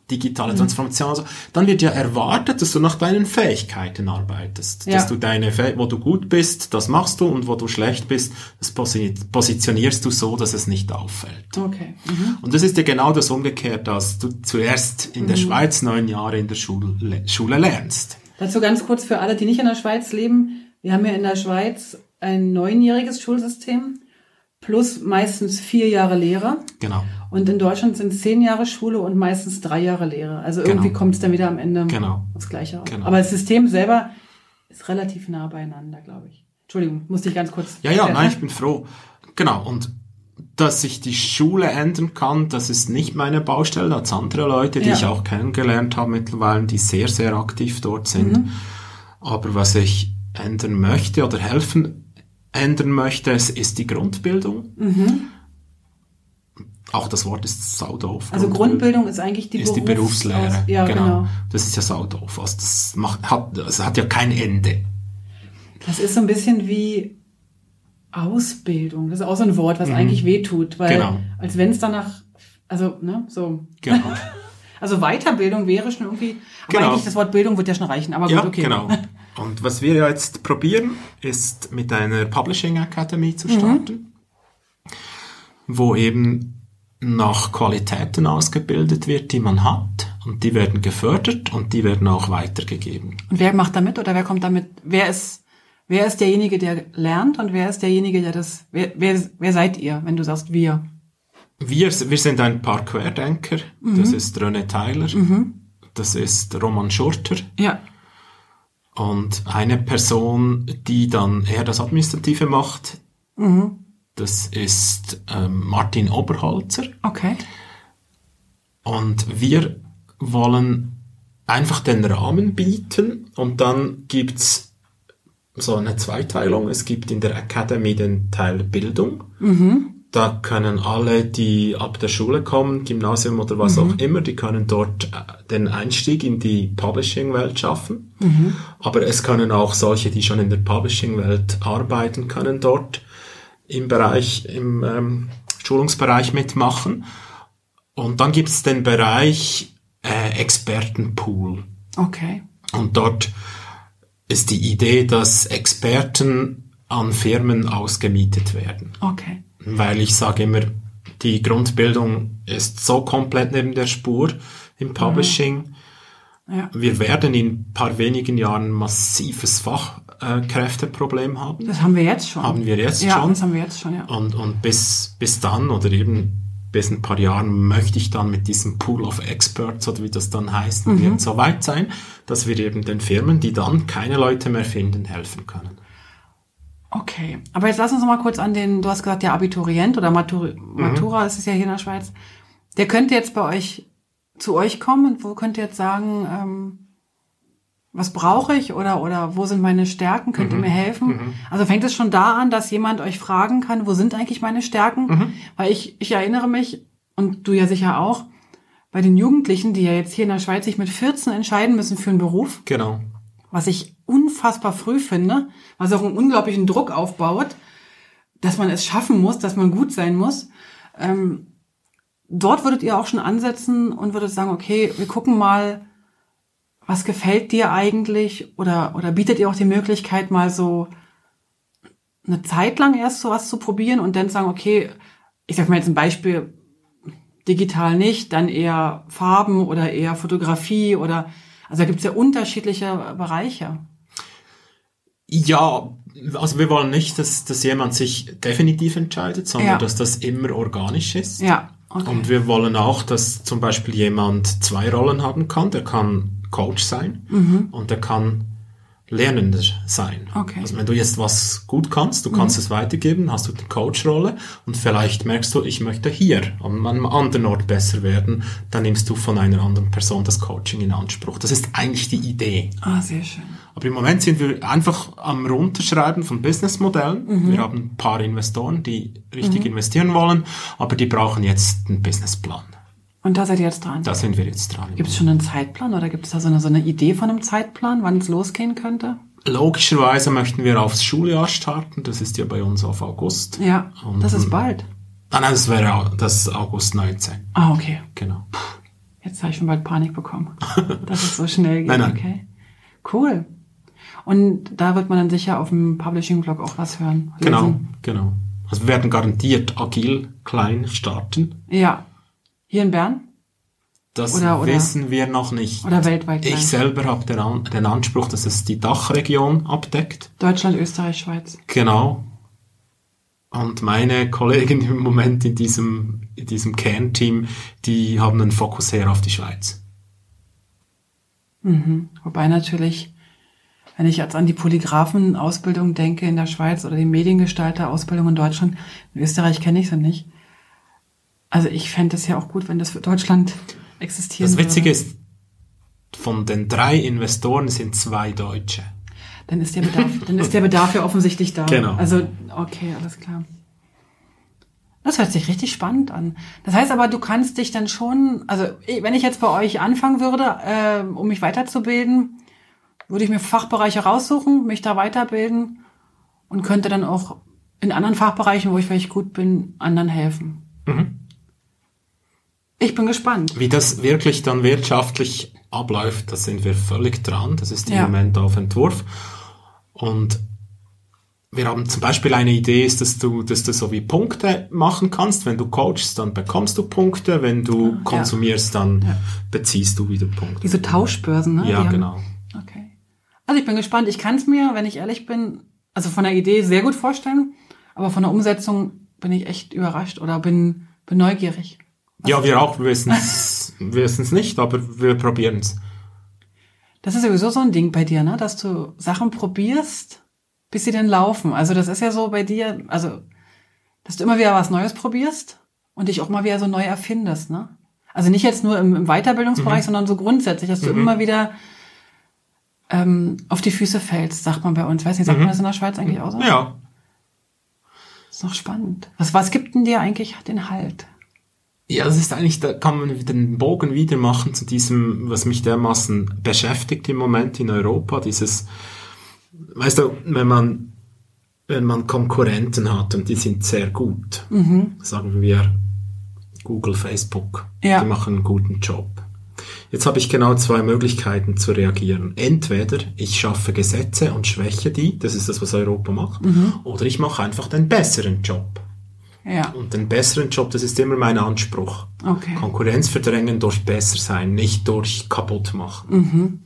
digitale mhm. Transformation, mhm. dann wird ja erwartet, dass du nach deinen Fähigkeiten arbeitest. Ja. Dass du deine, wo du gut bist, das machst du und wo du schlecht bist, das positionierst du so, dass es nicht auffällt. Okay. Mhm. Und das ist ja genau das umgekehrt, dass du zuerst in der mhm. Schweiz neun Jahre in der Schule, Schule lernst. Dazu ganz kurz für alle, die nicht in der Schweiz leben. Wir haben ja in der Schweiz ein neunjähriges Schulsystem plus meistens vier Jahre Lehre. Genau. Und in Deutschland sind zehn Jahre Schule und meistens drei Jahre Lehre. Also irgendwie genau. kommt es dann wieder am Ende genau. aufs Gleiche raus. Genau. Aber das System selber ist relativ nah beieinander, glaube ich. Entschuldigung, musste ich ganz kurz. Ja, ja, nein, ich bin froh. Genau. Und dass sich die Schule ändern kann, das ist nicht meine Baustelle. Da hat andere Leute, die ja. ich auch kennengelernt habe mittlerweile, die sehr, sehr aktiv dort sind. Mhm. Aber was ich ändern möchte oder helfen ändern möchte, ist die Grundbildung. Mhm auch das Wort ist saudoof. Also Grundbildung ist eigentlich die, ist die Berufslehre. ja, genau. genau. Das ist ja saudoof. Also das macht, hat, das hat ja kein Ende. Das ist so ein bisschen wie Ausbildung. Das ist auch so ein Wort, was mhm. eigentlich wehtut, weil genau. als wenn es danach, also ne, so. Genau. <laughs> also Weiterbildung wäre schon irgendwie. Aber genau. eigentlich das Wort Bildung wird ja schon reichen. Aber gut, ja, okay. Genau. <laughs> Und was wir jetzt probieren, ist mit einer Publishing Academy zu starten, mhm. wo eben nach Qualitäten ausgebildet wird, die man hat. Und die werden gefördert und die werden auch weitergegeben. Und wer macht damit oder wer kommt damit? Wer ist, wer ist derjenige, der lernt und wer ist derjenige, der das, wer, wer, wer seid ihr, wenn du sagst wir? Wir, wir sind ein paar Querdenker. Mhm. Das ist René Tyler. Mhm. Das ist Roman Schurter. Ja. Und eine Person, die dann eher das Administrative macht, mhm. Das ist ähm, Martin Oberholzer. Okay. Und wir wollen einfach den Rahmen bieten und dann gibt's so eine Zweiteilung. Es gibt in der Academy den Teil Bildung. Mhm. Da können alle, die ab der Schule kommen, Gymnasium oder was mhm. auch immer, die können dort äh, den Einstieg in die Publishing-Welt schaffen. Mhm. Aber es können auch solche, die schon in der Publishing-Welt arbeiten können, dort im Bereich, im ähm, Schulungsbereich mitmachen. Und dann gibt es den Bereich äh, Expertenpool. Okay. Und dort ist die Idee, dass Experten an Firmen ausgemietet werden. Okay. Weil ich sage immer, die Grundbildung ist so komplett neben der Spur im Publishing. Mhm. Ja. Wir werden in ein paar wenigen Jahren massives Fachkräfteproblem haben. Das haben wir jetzt schon. Haben wir jetzt ja, schon. das haben wir jetzt schon, ja. Und, und bis, bis dann oder eben bis ein paar Jahren möchte ich dann mit diesem Pool of Experts oder wie das dann heißt, mhm. wird so weit sein, dass wir eben den Firmen, die dann keine Leute mehr finden, helfen können. Okay, aber jetzt lass uns noch mal kurz an den, du hast gesagt, der Abiturient oder Matura, mhm. Matura ist es ja hier in der Schweiz. Der könnte jetzt bei euch zu euch kommen und wo könnt ihr jetzt sagen, ähm, was brauche ich oder, oder wo sind meine Stärken? Könnt mhm. ihr mir helfen? Mhm. Also fängt es schon da an, dass jemand euch fragen kann, wo sind eigentlich meine Stärken? Mhm. Weil ich, ich erinnere mich, und du ja sicher auch, bei den Jugendlichen, die ja jetzt hier in der Schweiz sich mit 14 entscheiden müssen für einen Beruf. Genau. Was ich unfassbar früh finde, was auch einen unglaublichen Druck aufbaut, dass man es schaffen muss, dass man gut sein muss. Ähm, dort würdet ihr auch schon ansetzen und würdet sagen, okay, wir gucken mal, was gefällt dir eigentlich oder, oder bietet ihr auch die Möglichkeit, mal so eine Zeit lang erst sowas zu probieren und dann sagen, okay, ich sag mal jetzt ein Beispiel, digital nicht, dann eher Farben oder eher Fotografie oder, also da gibt es ja unterschiedliche Bereiche. Ja, also wir wollen nicht, dass, dass jemand sich definitiv entscheidet, sondern ja. dass das immer organisch ist. Ja. Okay. Und wir wollen auch, dass zum Beispiel jemand zwei Rollen haben kann. Der kann Coach sein und der kann Lernender sein. Okay. Also wenn du jetzt was gut kannst, du kannst es weitergeben, hast du die Coach-Rolle und vielleicht merkst du, ich möchte hier an einem anderen Ort besser werden, dann nimmst du von einer anderen Person das Coaching in Anspruch. Das ist eigentlich die Idee. Ah, sehr schön. Aber im Moment sind wir einfach am Runterschreiben von Businessmodellen. Wir haben ein paar Investoren, die richtig investieren wollen, aber die brauchen jetzt einen Businessplan. Und da seid ihr jetzt dran. Da sind wir jetzt dran. Gibt es schon einen Zeitplan oder gibt es da so eine, so eine Idee von einem Zeitplan, wann es losgehen könnte? Logischerweise möchten wir aufs Schuljahr starten. Das ist ja bei uns auf August. Ja, Und- das ist bald. Ah, nein, das wäre das ist August 19. Ah, okay. Genau. Jetzt habe ich schon bald Panik bekommen, dass es so schnell <laughs> geht. Nein, nein. Okay. Cool. Und da wird man dann sicher auf dem Publishing-Blog auch was hören. Genau, lesen. genau. Also wir werden garantiert agil klein starten. Ja. Hier in Bern Das Oder- oder- wissen wir noch nicht. oder weltweit? ich gleich? selber habe den, An den Anspruch, dass es die Dachregion abdeckt. Deutschland, Österreich, Schweiz. Genau. Und meine Kollegen im Moment in diesem, in diesem Kernteam, die haben einen Fokus her auf die Schweiz. Wobei natürlich, wenn ich jetzt an die Polygraphen-Ausbildung denke in der Schweiz oder die Mediengestalter-Ausbildung in Deutschland, in Österreich kenne ich sie nicht. Also ich fände es ja auch gut, wenn das für Deutschland existieren Das Witzige würde. ist, von den drei Investoren sind zwei Deutsche. Dann ist der Bedarf, dann ist der Bedarf ja offensichtlich da. Genau. Also, okay, alles klar. Das hört sich richtig spannend an. Das heißt aber, du kannst dich dann schon, also wenn ich jetzt bei euch anfangen würde, äh, um mich weiterzubilden, würde ich mir Fachbereiche raussuchen, mich da weiterbilden und könnte dann auch in anderen Fachbereichen, wo ich vielleicht gut bin, anderen helfen. Mhm. Ich bin gespannt. Wie das wirklich dann wirtschaftlich abläuft, da sind wir völlig dran. Das ist im Ja. Moment auf Entwurf. Und wir haben zum Beispiel eine Idee, ist, dass du, dass du so wie Punkte machen kannst. Wenn du coachst, dann bekommst du Punkte. Wenn du konsumierst, dann Ja. beziehst du wieder Punkte. Diese Tauschbörsen, ne? ja, Die haben- genau. Okay. Also ich bin gespannt. Ich kann es mir, wenn ich ehrlich bin, also von der Idee sehr gut vorstellen, aber von der Umsetzung bin ich echt überrascht oder bin, bin neugierig. Ja, wir auch, wir wissen es wir wissen's nicht, aber wir probieren es. Das ist sowieso so ein Ding bei dir, ne? Dass du Sachen probierst, bis sie dann laufen. Also das ist ja so bei dir, also dass du immer wieder was Neues probierst und dich auch mal wieder so neu erfindest, ne? Also nicht jetzt nur im, im Weiterbildungsbereich, sondern so grundsätzlich, dass du immer wieder ähm, auf die Füße fällst, sagt man bei uns. Weiß nicht, sagt man das in der Schweiz eigentlich auch so? Ja. ist noch spannend. Was, was gibt denn dir eigentlich den Halt? Ja, das ist eigentlich, da kann man den Bogen wieder machen zu diesem, was mich dermaßen beschäftigt im Moment in Europa, dieses, weißt du, wenn man, wenn man Konkurrenten hat und die sind sehr gut, sagen wir Google, Facebook, Ja. die machen einen guten Job. Jetzt habe ich genau zwei Möglichkeiten zu reagieren. Entweder ich schaffe Gesetze und schwäche die, das ist das, was Europa macht, oder ich mache einfach den besseren Job. Ja, Und den besseren Job, das ist immer mein Anspruch. okay. Konkurrenz verdrängen durch besser sein, nicht durch kaputt machen.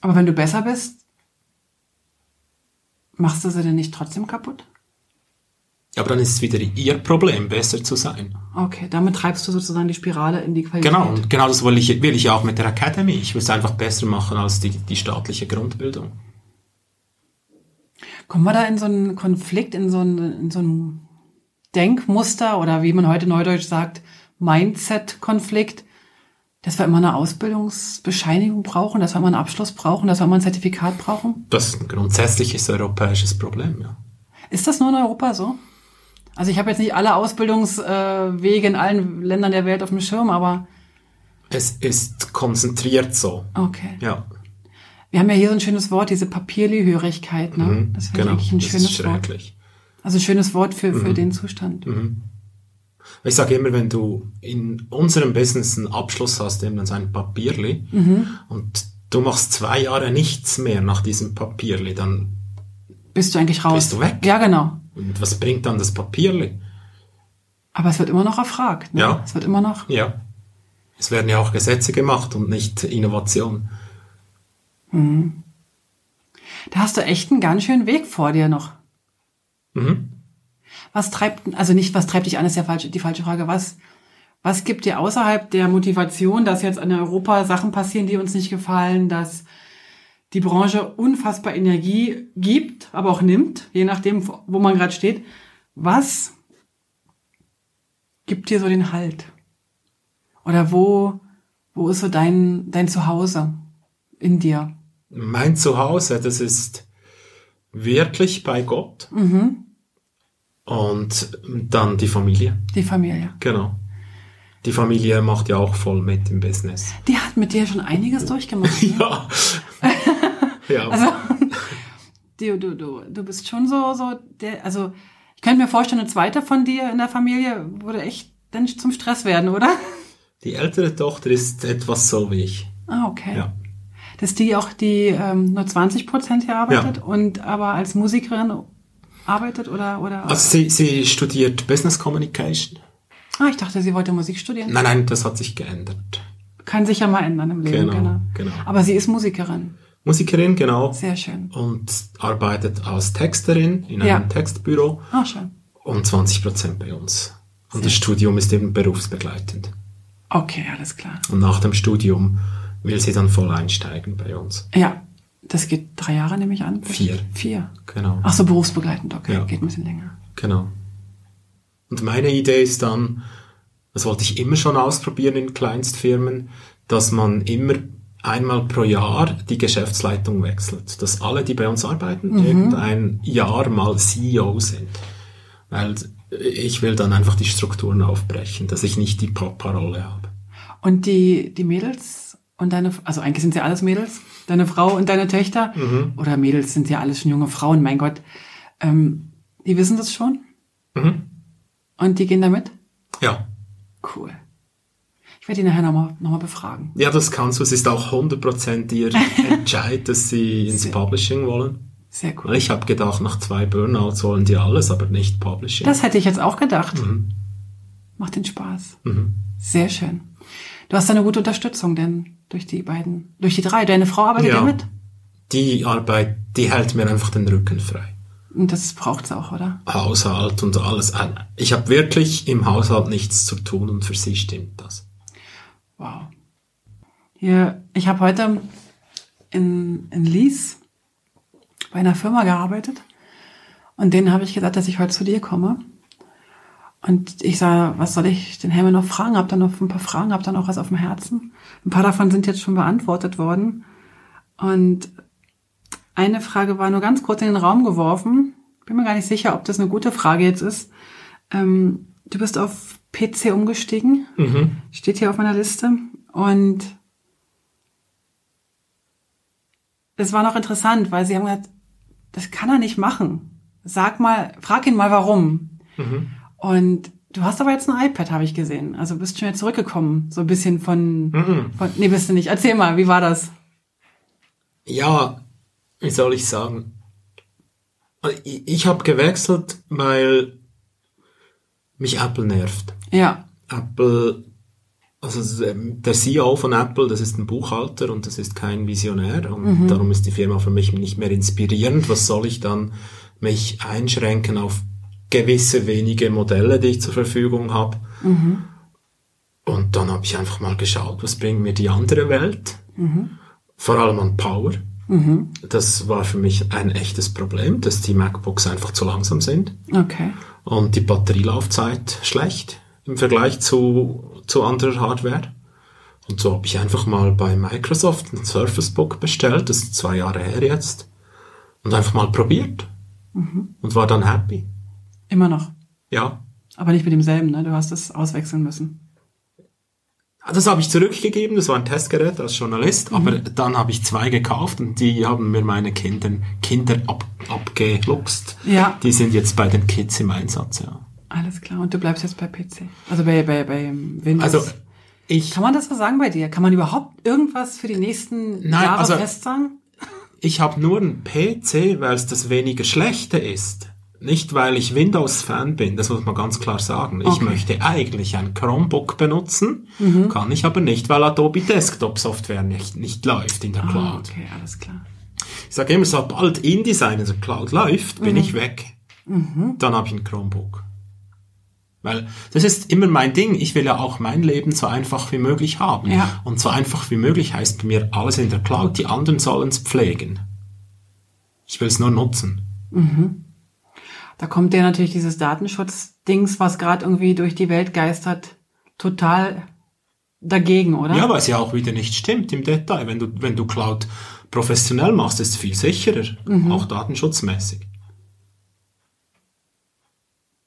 Aber wenn du besser bist, machst du sie denn nicht trotzdem kaputt? Aber dann ist es wieder ihr Problem, besser zu sein. Okay, damit treibst du sozusagen die Spirale in die Qualität. Genau, und genau das will ich, will ich auch mit der Academy. Ich will es einfach besser machen als die, die staatliche Grundbildung. Kommen wir da in so einen Konflikt, in so ein, in so ein Denkmuster oder wie man heute neudeutsch sagt, Mindset-Konflikt, dass wir immer eine Ausbildungsbescheinigung brauchen, dass wir immer einen Abschluss brauchen, dass wir immer ein Zertifikat brauchen? Das ist ein grundsätzliches europäisches Problem, ja. Ist das nur in Europa so? Also ich habe jetzt nicht alle Ausbildungswege in allen Ländern der Welt auf dem Schirm, aber Es ist konzentriert so. okay. Ja, Wir haben ja hier so ein schönes Wort, diese Papierlihörigkeit. Ne? mhm, Das finde genau. ich ein das schönes ist Wort. Also ein schönes Wort für, Mhm. für den Zustand. Ich sage immer, wenn du in unserem Business einen Abschluss hast, eben dann so ein Papierli, Mhm. und du machst zwei Jahre nichts mehr nach diesem Papierli, dann, Bist du eigentlich raus? Bist du weg? Ja, genau. und was bringt dann das Papierli? Aber es wird immer noch erfragt. Ne? Ja. Es wird immer noch. Ja. Es werden ja auch Gesetze gemacht und nicht Innovation. Da hast du echt einen ganz schönen Weg vor dir noch. Mhm. Was treibt, also nicht, was treibt dich an, ist ja falsch, die falsche Frage. Was, was gibt dir außerhalb der Motivation, dass jetzt in Europa Sachen passieren, die uns nicht gefallen, dass die Branche unfassbar Energie gibt, aber auch nimmt, je nachdem, wo man gerade steht. Was gibt dir so den Halt? Oder wo, wo ist so dein, dein Zuhause in dir? Mein Zuhause, das ist wirklich bei Gott. Mhm. Und dann die Familie. Die Familie. Genau. Die Familie macht ja auch voll mit im Business. Die hat mit dir schon einiges durchgemacht. Ne? <laughs> ja. ja. <laughs> Also, du, du, du, du bist schon so, so der, also, ich könnte mir vorstellen, eine zweite von dir in der Familie würde echt dann zum Stress werden, oder? Die ältere Tochter ist etwas so wie ich. Ah, okay. Ja. Das ist die auch, die ähm, nur 20 Prozent hier arbeitet Ja. und aber als Musikerin arbeitet oder, oder? Also sie, sie studiert Business Communication. ah, ich dachte, sie wollte Musik studieren. Nein, nein, das hat sich geändert. Kann sich ja mal ändern im Leben, Genau, genau. genau. Aber sie ist Musikerin. Musikerin, genau. Sehr schön. Und arbeitet als Texterin in einem Ja. Textbüro Ah, schön. und 20 Prozent bei uns. Und das Studium ist eben berufsbegleitend. Okay, alles klar. Und nach dem Studium will sie dann voll einsteigen bei uns. Ja, das geht drei Jahre, nehme ich an. Vier. Vier. Genau. Ach so, berufsbegleitend, okay, Ja. geht ein bisschen länger. Genau. Und meine Idee ist dann, das wollte ich immer schon ausprobieren in Kleinstfirmen, dass man immer einmal pro Jahr die Geschäftsleitung wechselt. Dass alle, die bei uns arbeiten, irgendein Jahr mal CEO sind. Weil ich will dann einfach die Strukturen aufbrechen, dass ich nicht die Papa-Rolle habe. Und die, die Mädels und deine, also eigentlich sind sie alles Mädels, deine Frau und deine Töchter, Mhm. oder Mädels sind ja alles schon junge Frauen, mein Gott, ähm, die wissen das schon Mhm. und die gehen damit? Ja. Cool. Ich werde die nachher nochmal noch mal befragen. Ja, das kannst du. Es ist auch 100% ihr <laughs> Entscheid, dass sie ins Publishing wollen. Sehr cool. Ich habe gedacht, nach zwei Burnouts wollen die alles, aber nicht Publishing. Das hätte ich jetzt auch gedacht. Mhm. Macht den Spaß. Mhm. Sehr schön. Du hast eine gute Unterstützung, denn durch die beiden, durch die drei. Deine Frau arbeitet ja Ja. mit? Die Arbeit, die hält mir einfach den Rücken frei. Und das braucht's auch, oder? Haushalt und alles. Ich habe wirklich im Haushalt nichts zu tun und für sie stimmt das. Wow. Hier, ich habe heute in, in Lies bei einer Firma gearbeitet und denen habe ich gesagt, dass ich heute zu dir komme. Und ich sah, was soll ich den Helmer noch fragen? Hab dann noch ein paar Fragen, hab dann auch was auf dem Herzen. Ein paar davon sind jetzt schon beantwortet worden. Und eine Frage war nur ganz kurz in den Raum geworfen. Bin mir gar nicht sicher, ob das eine gute Frage jetzt ist. Ähm, du bist auf PC umgestiegen. Mhm. Steht hier auf meiner Liste. Und es war noch interessant, weil sie haben gesagt, das kann er nicht machen. Sag mal, frag ihn mal warum. Mhm. Und du hast aber jetzt ein iPad, habe ich gesehen. Also bist schon wieder zurückgekommen. So ein bisschen von, Mhm. von. Nee, bist du nicht. Erzähl mal, wie war das? Ja, wie soll ich sagen? Ich, ich habe gewechselt, weil mich Apple nervt. Ja. Apple, also ähm, der CEO von Apple, das ist ein Buchhalter und das ist kein Visionär und darum ist die Firma für mich nicht mehr inspirierend. Was soll ich dann mich einschränken auf gewisse wenige Modelle, die ich zur Verfügung habe? Und dann habe ich einfach mal geschaut, was bringt mir die andere Welt? Vor allem an Power. Das war für mich ein echtes Problem, dass die MacBooks einfach zu langsam sind Okay. und die Batterielaufzeit schlecht im Vergleich zu, zu anderer Hardware. Und so habe ich einfach mal bei Microsoft ein Surface Book bestellt, das ist zwei Jahre her jetzt, und einfach mal probiert und war dann happy. Immer noch. Ja, Aber nicht mit demselben, ne? Du hast es auswechseln müssen. das habe ich zurückgegeben, das war ein Testgerät als Journalist, aber dann habe ich zwei gekauft und die haben mir meine Kinder, Kinder ab, abgeluchst. Ja. Die sind jetzt bei den Kids im Einsatz, ja. Alles klar. Und du bleibst jetzt bei PC. Also bei, bei, bei Windows. Also ich, Kann man das so sagen bei dir? Kann man überhaupt irgendwas für die nächsten Nein, Jahre also- fest sagen? Ich habe nur einen PC, weil es das weniger schlechte ist. Nicht, weil ich Windows-Fan bin, das muss man ganz klar sagen. Ich Okay. möchte eigentlich ein Chromebook benutzen, kann ich aber nicht, weil Adobe Desktop Software nicht, nicht läuft in der Ah, Cloud. okay, alles klar. Ich sage immer, sobald InDesign in der Cloud läuft, bin ich weg. dann habe ich ein Chromebook. Weil das ist immer mein Ding. Ich will ja auch mein Leben so einfach wie möglich haben. Ja. Und so einfach wie möglich heißt bei mir alles in der Cloud. Die anderen sollen es pflegen. Ich will es nur nutzen. Da kommt dir natürlich dieses Datenschutzdings, was gerade irgendwie durch die Welt geistert, total dagegen, oder? Ja, weil es ja auch wieder nicht stimmt im Detail. Wenn du, wenn du Cloud professionell machst, ist es viel sicherer. Auch datenschutzmäßig.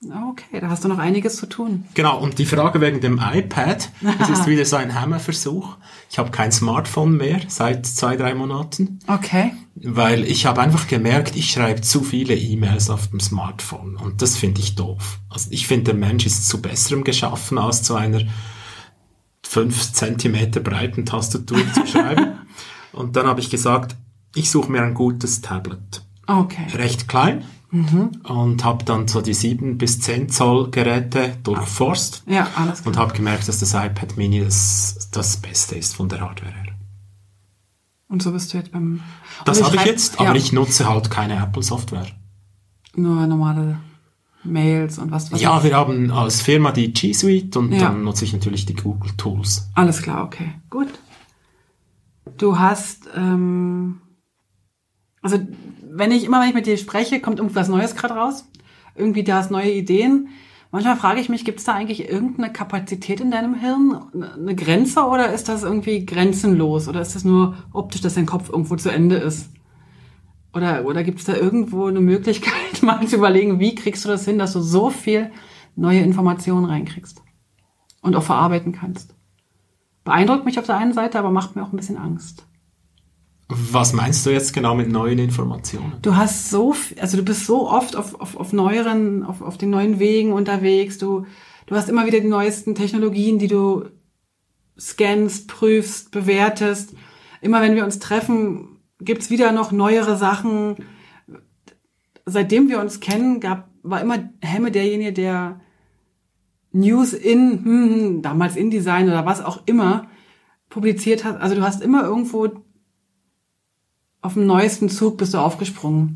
Okay, da hast du noch einiges zu tun. Genau, und die Frage wegen dem iPad, das ist <laughs> wieder so ein Hammerversuch. Ich habe kein Smartphone mehr seit zwei, drei Monaten, Okay. weil ich habe einfach gemerkt, ich schreibe zu viele E-Mails auf dem Smartphone und das finde ich doof. Also ich finde, der Mensch ist zu besserem geschaffen, als zu einer fünf Zentimeter breiten Tastatur zu <laughs> schreiben. und dann habe ich gesagt, ich suche mir ein gutes Tablet. Okay. Recht klein und habe dann so die 7 bis 10 Zoll Geräte durchforst Ja, alles klar. und habe gemerkt, dass das iPad Mini das, das Beste ist von der Hardware her. Und so bist du jetzt beim. Das habe ich jetzt, aber ja, ich nutze halt keine Apple-Software. Nur normale Mails und was, was Ja, wir haben als Firma die G Suite und Ja. dann nutze ich natürlich die Google Tools. Alles klar, okay. Gut. Du hast, ähm, also wenn ich immer, wenn ich mit dir spreche, kommt irgendwas Neues gerade raus. Irgendwie da hast neue Ideen. Manchmal frage ich mich, gibt es da eigentlich irgendeine Kapazität in deinem Hirn, eine Grenze oder ist das irgendwie grenzenlos oder ist das nur optisch, dass dein Kopf irgendwo zu Ende ist? Oder, oder gibt es da irgendwo eine Möglichkeit, <laughs> mal zu überlegen, wie kriegst du das hin, dass du so viel neue Informationen reinkriegst und auch verarbeiten kannst? Beeindruckt mich auf der einen Seite, aber macht mir auch ein bisschen Angst. Was meinst du jetzt genau mit neuen Informationen? Du hast so, also du bist so oft auf, auf, auf neueren, auf, auf den neuen Wegen unterwegs. Du, du hast immer wieder die neuesten Technologien, die du scannst, prüfst, bewertest. Immer wenn wir uns treffen, gibt's wieder noch neuere Sachen. Seitdem wir uns kennen, gab, war immer Hemme derjenige, der News in, hm, hm, damals InDesign oder was auch immer, publiziert hat. Also du hast immer irgendwo auf dem neuesten Zug bist du aufgesprungen.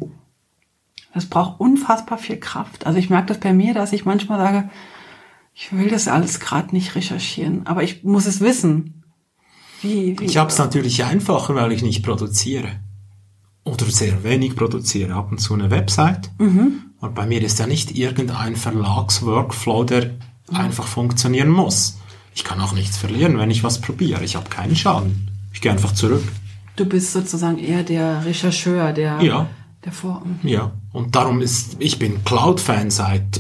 Das braucht unfassbar viel Kraft. Also ich merke das bei mir, dass ich manchmal sage, ich will das alles gerade nicht recherchieren, aber ich muss es wissen. Wie, wie Ich habe es natürlich einfacher, weil ich nicht produziere. Oder sehr wenig produziere. Ab und zu eine Website. Und bei mir ist ja nicht irgendein Verlagsworkflow, der einfach funktionieren muss. Ich kann auch nichts verlieren, wenn ich was probiere. Ich habe keinen Schaden. Ich gehe einfach zurück. Du bist sozusagen eher der Rechercheur, der, Ja. der Vor. Ja. Und darum ist, ich bin Cloud-Fan seit,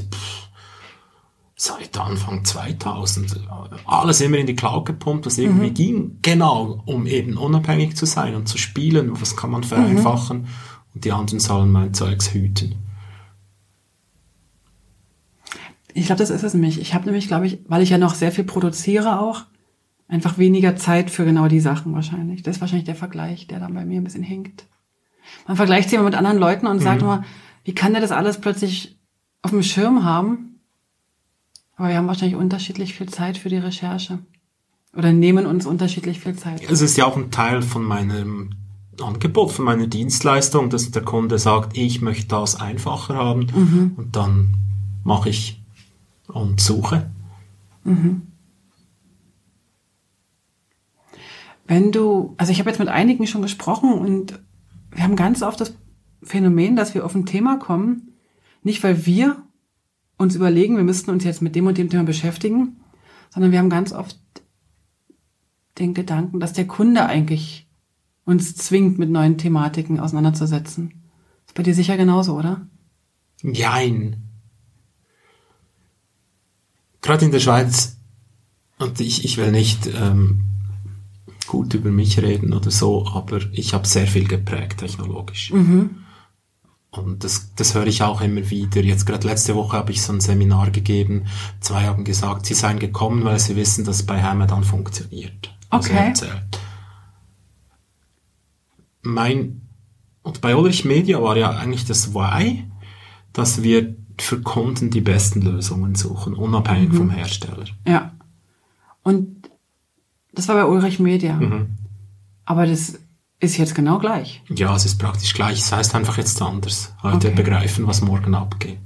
seit Anfang 2000. Alles immer in die Cloud gepumpt, was irgendwie ging. Genau, um eben unabhängig zu sein und zu spielen. Was kann man vereinfachen? Und die anderen sollen mein Zeugs hüten. Ich glaube, das ist es nämlich. Ich habe nämlich, glaube ich, weil ich ja noch sehr viel produziere auch, einfach weniger Zeit für genau die Sachen wahrscheinlich. Das ist wahrscheinlich der Vergleich, der dann bei mir ein bisschen hinkt. Man vergleicht sich immer mit anderen Leuten und sagt immer, wie kann der das alles plötzlich auf dem Schirm haben? Aber wir haben wahrscheinlich unterschiedlich viel Zeit für die Recherche. Oder nehmen uns unterschiedlich viel Zeit. Es ist ja auch ein Teil von meinem Angebot, von meiner Dienstleistung, dass der Kunde sagt, ich möchte das einfacher haben. Und dann mache ich und suche. Wenn du, also ich habe jetzt mit einigen schon gesprochen und wir haben ganz oft das Phänomen, dass wir auf ein Thema kommen, nicht weil wir uns überlegen, wir müssten uns jetzt mit dem und dem Thema beschäftigen, sondern wir haben ganz oft den Gedanken, dass der Kunde eigentlich uns zwingt, mit neuen Thematiken auseinanderzusetzen. Ist bei dir sicher genauso, oder? Jein. Gerade in der Schweiz, und ich, ich will nicht ähm, gut über mich reden oder so, aber ich habe sehr viel geprägt technologisch. Und das, das höre ich auch immer wieder. Jetzt gerade letzte Woche habe ich so ein Seminar gegeben. Zwei haben gesagt, sie seien gekommen, weil sie wissen, dass es bei Hammer dann funktioniert. Also Okay. erzählt. Mein, und bei Ulrich Media war ja eigentlich das Why, dass wir für Kunden die besten Lösungen suchen, unabhängig vom Hersteller. Ja. Und das war bei Ulrich Media. Mhm. Aber das Ist jetzt genau gleich. Ja, es ist praktisch gleich. Es heißt einfach jetzt anders. Heute Okay. begreifen, was morgen abgeht.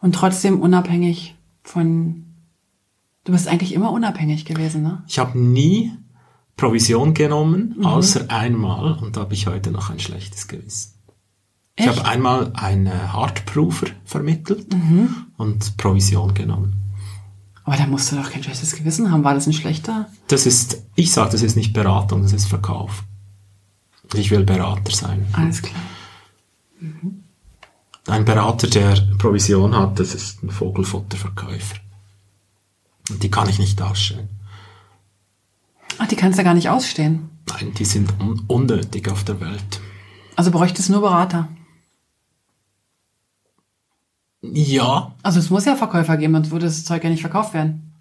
Und trotzdem unabhängig von. Du bist eigentlich immer unabhängig gewesen, ne? Ich habe nie Provision genommen, außer einmal, und da habe ich heute noch ein schlechtes Gewissen. Ich Echt? habe einmal einen Hardprover vermittelt und Provision genommen. Aber da musst du doch kein schlechtes Gewissen haben. War das ein schlechter? Das ist, ich sage, das ist nicht Beratung, das ist Verkauf. Ich will Berater sein. Alles klar. Ein Berater, der Provision hat, das ist ein Vogelfutterverkäufer. Und die kann ich nicht ausstellen. Ach, die kannst du gar nicht ausstehen. Nein, die sind un unnötig auf der Welt. Also bräuchtest nur Berater. Ja, Also es muss ja Verkäufer geben, sonst würde das Zeug ja nicht verkauft werden.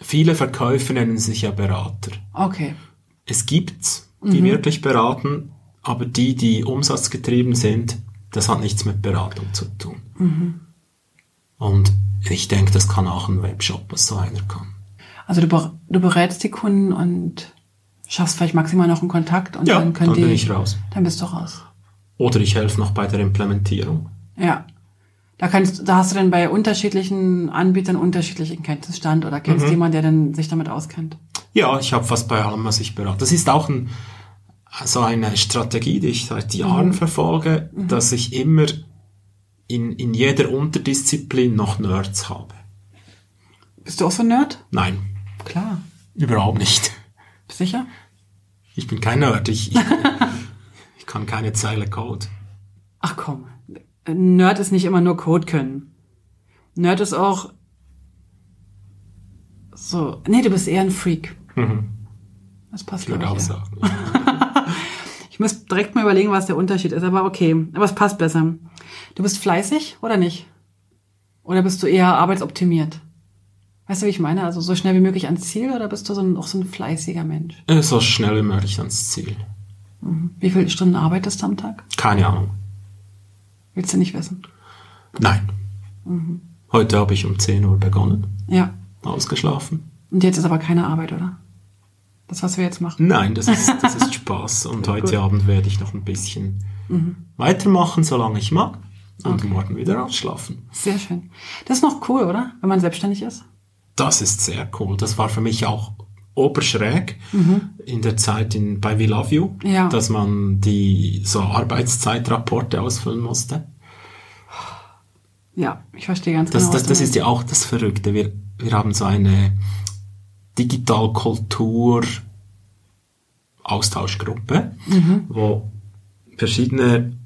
viele Verkäufer nennen sich ja Berater. Okay. Es gibt's, die wirklich beraten, aber die, die umsatzgetrieben sind, das hat nichts mit Beratung zu tun. Und ich denke, das kann auch ein Webshop, was so einer kann. Also du, ber- du berätst die Kunden und schaffst vielleicht maximal noch einen Kontakt und Ja, dann können dann die. bin ich raus. Dann bist du raus. Oder ich helfe noch bei der Implementierung. Ja. Da kannst, da hast du dann bei unterschiedlichen Anbietern unterschiedlichen Kenntnisstand oder Mhm. kennst jemanden, der dann sich damit auskennt. Ja, ich habe fast bei allem, was ich berate. Das ist auch ein, so eine Strategie, die ich seit Jahren verfolge, dass ich immer in, in jeder Unterdisziplin noch Nerds habe. Bist du auch so ein Nerd? Nein, Klar. überhaupt nicht. Sicher? Ich bin kein Nerd. Ich, ich, <laughs> ich kann keine Zeile Code. Ach komm. Nerd ist nicht immer nur Code können. Nerd ist auch so. Nee, du bist eher ein Freak. Das passt Ich auch <laughs> ja. sagen. Ich muss direkt mal überlegen, was der Unterschied ist, aber okay. Aber es passt besser. Du bist fleißig oder nicht? Oder bist du eher arbeitsoptimiert? Weißt du, wie ich meine? Also so schnell wie möglich ans Ziel oder bist du so ein, auch so ein fleißiger Mensch? Äh, So schnell wie möglich ans Ziel. Wie viele Stunden arbeitest du am Tag? Keine Ahnung. Willst du nicht wissen? Nein. Heute habe ich um 10 Uhr begonnen. Ja. Ausgeschlafen. Und jetzt ist aber keine Arbeit, oder? Das, was wir jetzt machen. Nein, das ist, <laughs> das ist Spaß. Und heute Abend werde ich noch ein bisschen weitermachen, solange ich mag. Und morgen wieder ausschlafen. Sehr schön. Das ist noch cool, oder? Wenn man selbstständig ist. Das ist sehr cool. Das war für mich auch oberschräg in der Zeit in, bei We Love You, Ja. dass man die so Arbeitszeitrapporte ausfüllen musste. Ja, ich verstehe ganz Das, genau. das, das ist ja auch das Verrückte. Wir, wir haben so eine Digitalkultur Austauschgruppe, wo verschiedene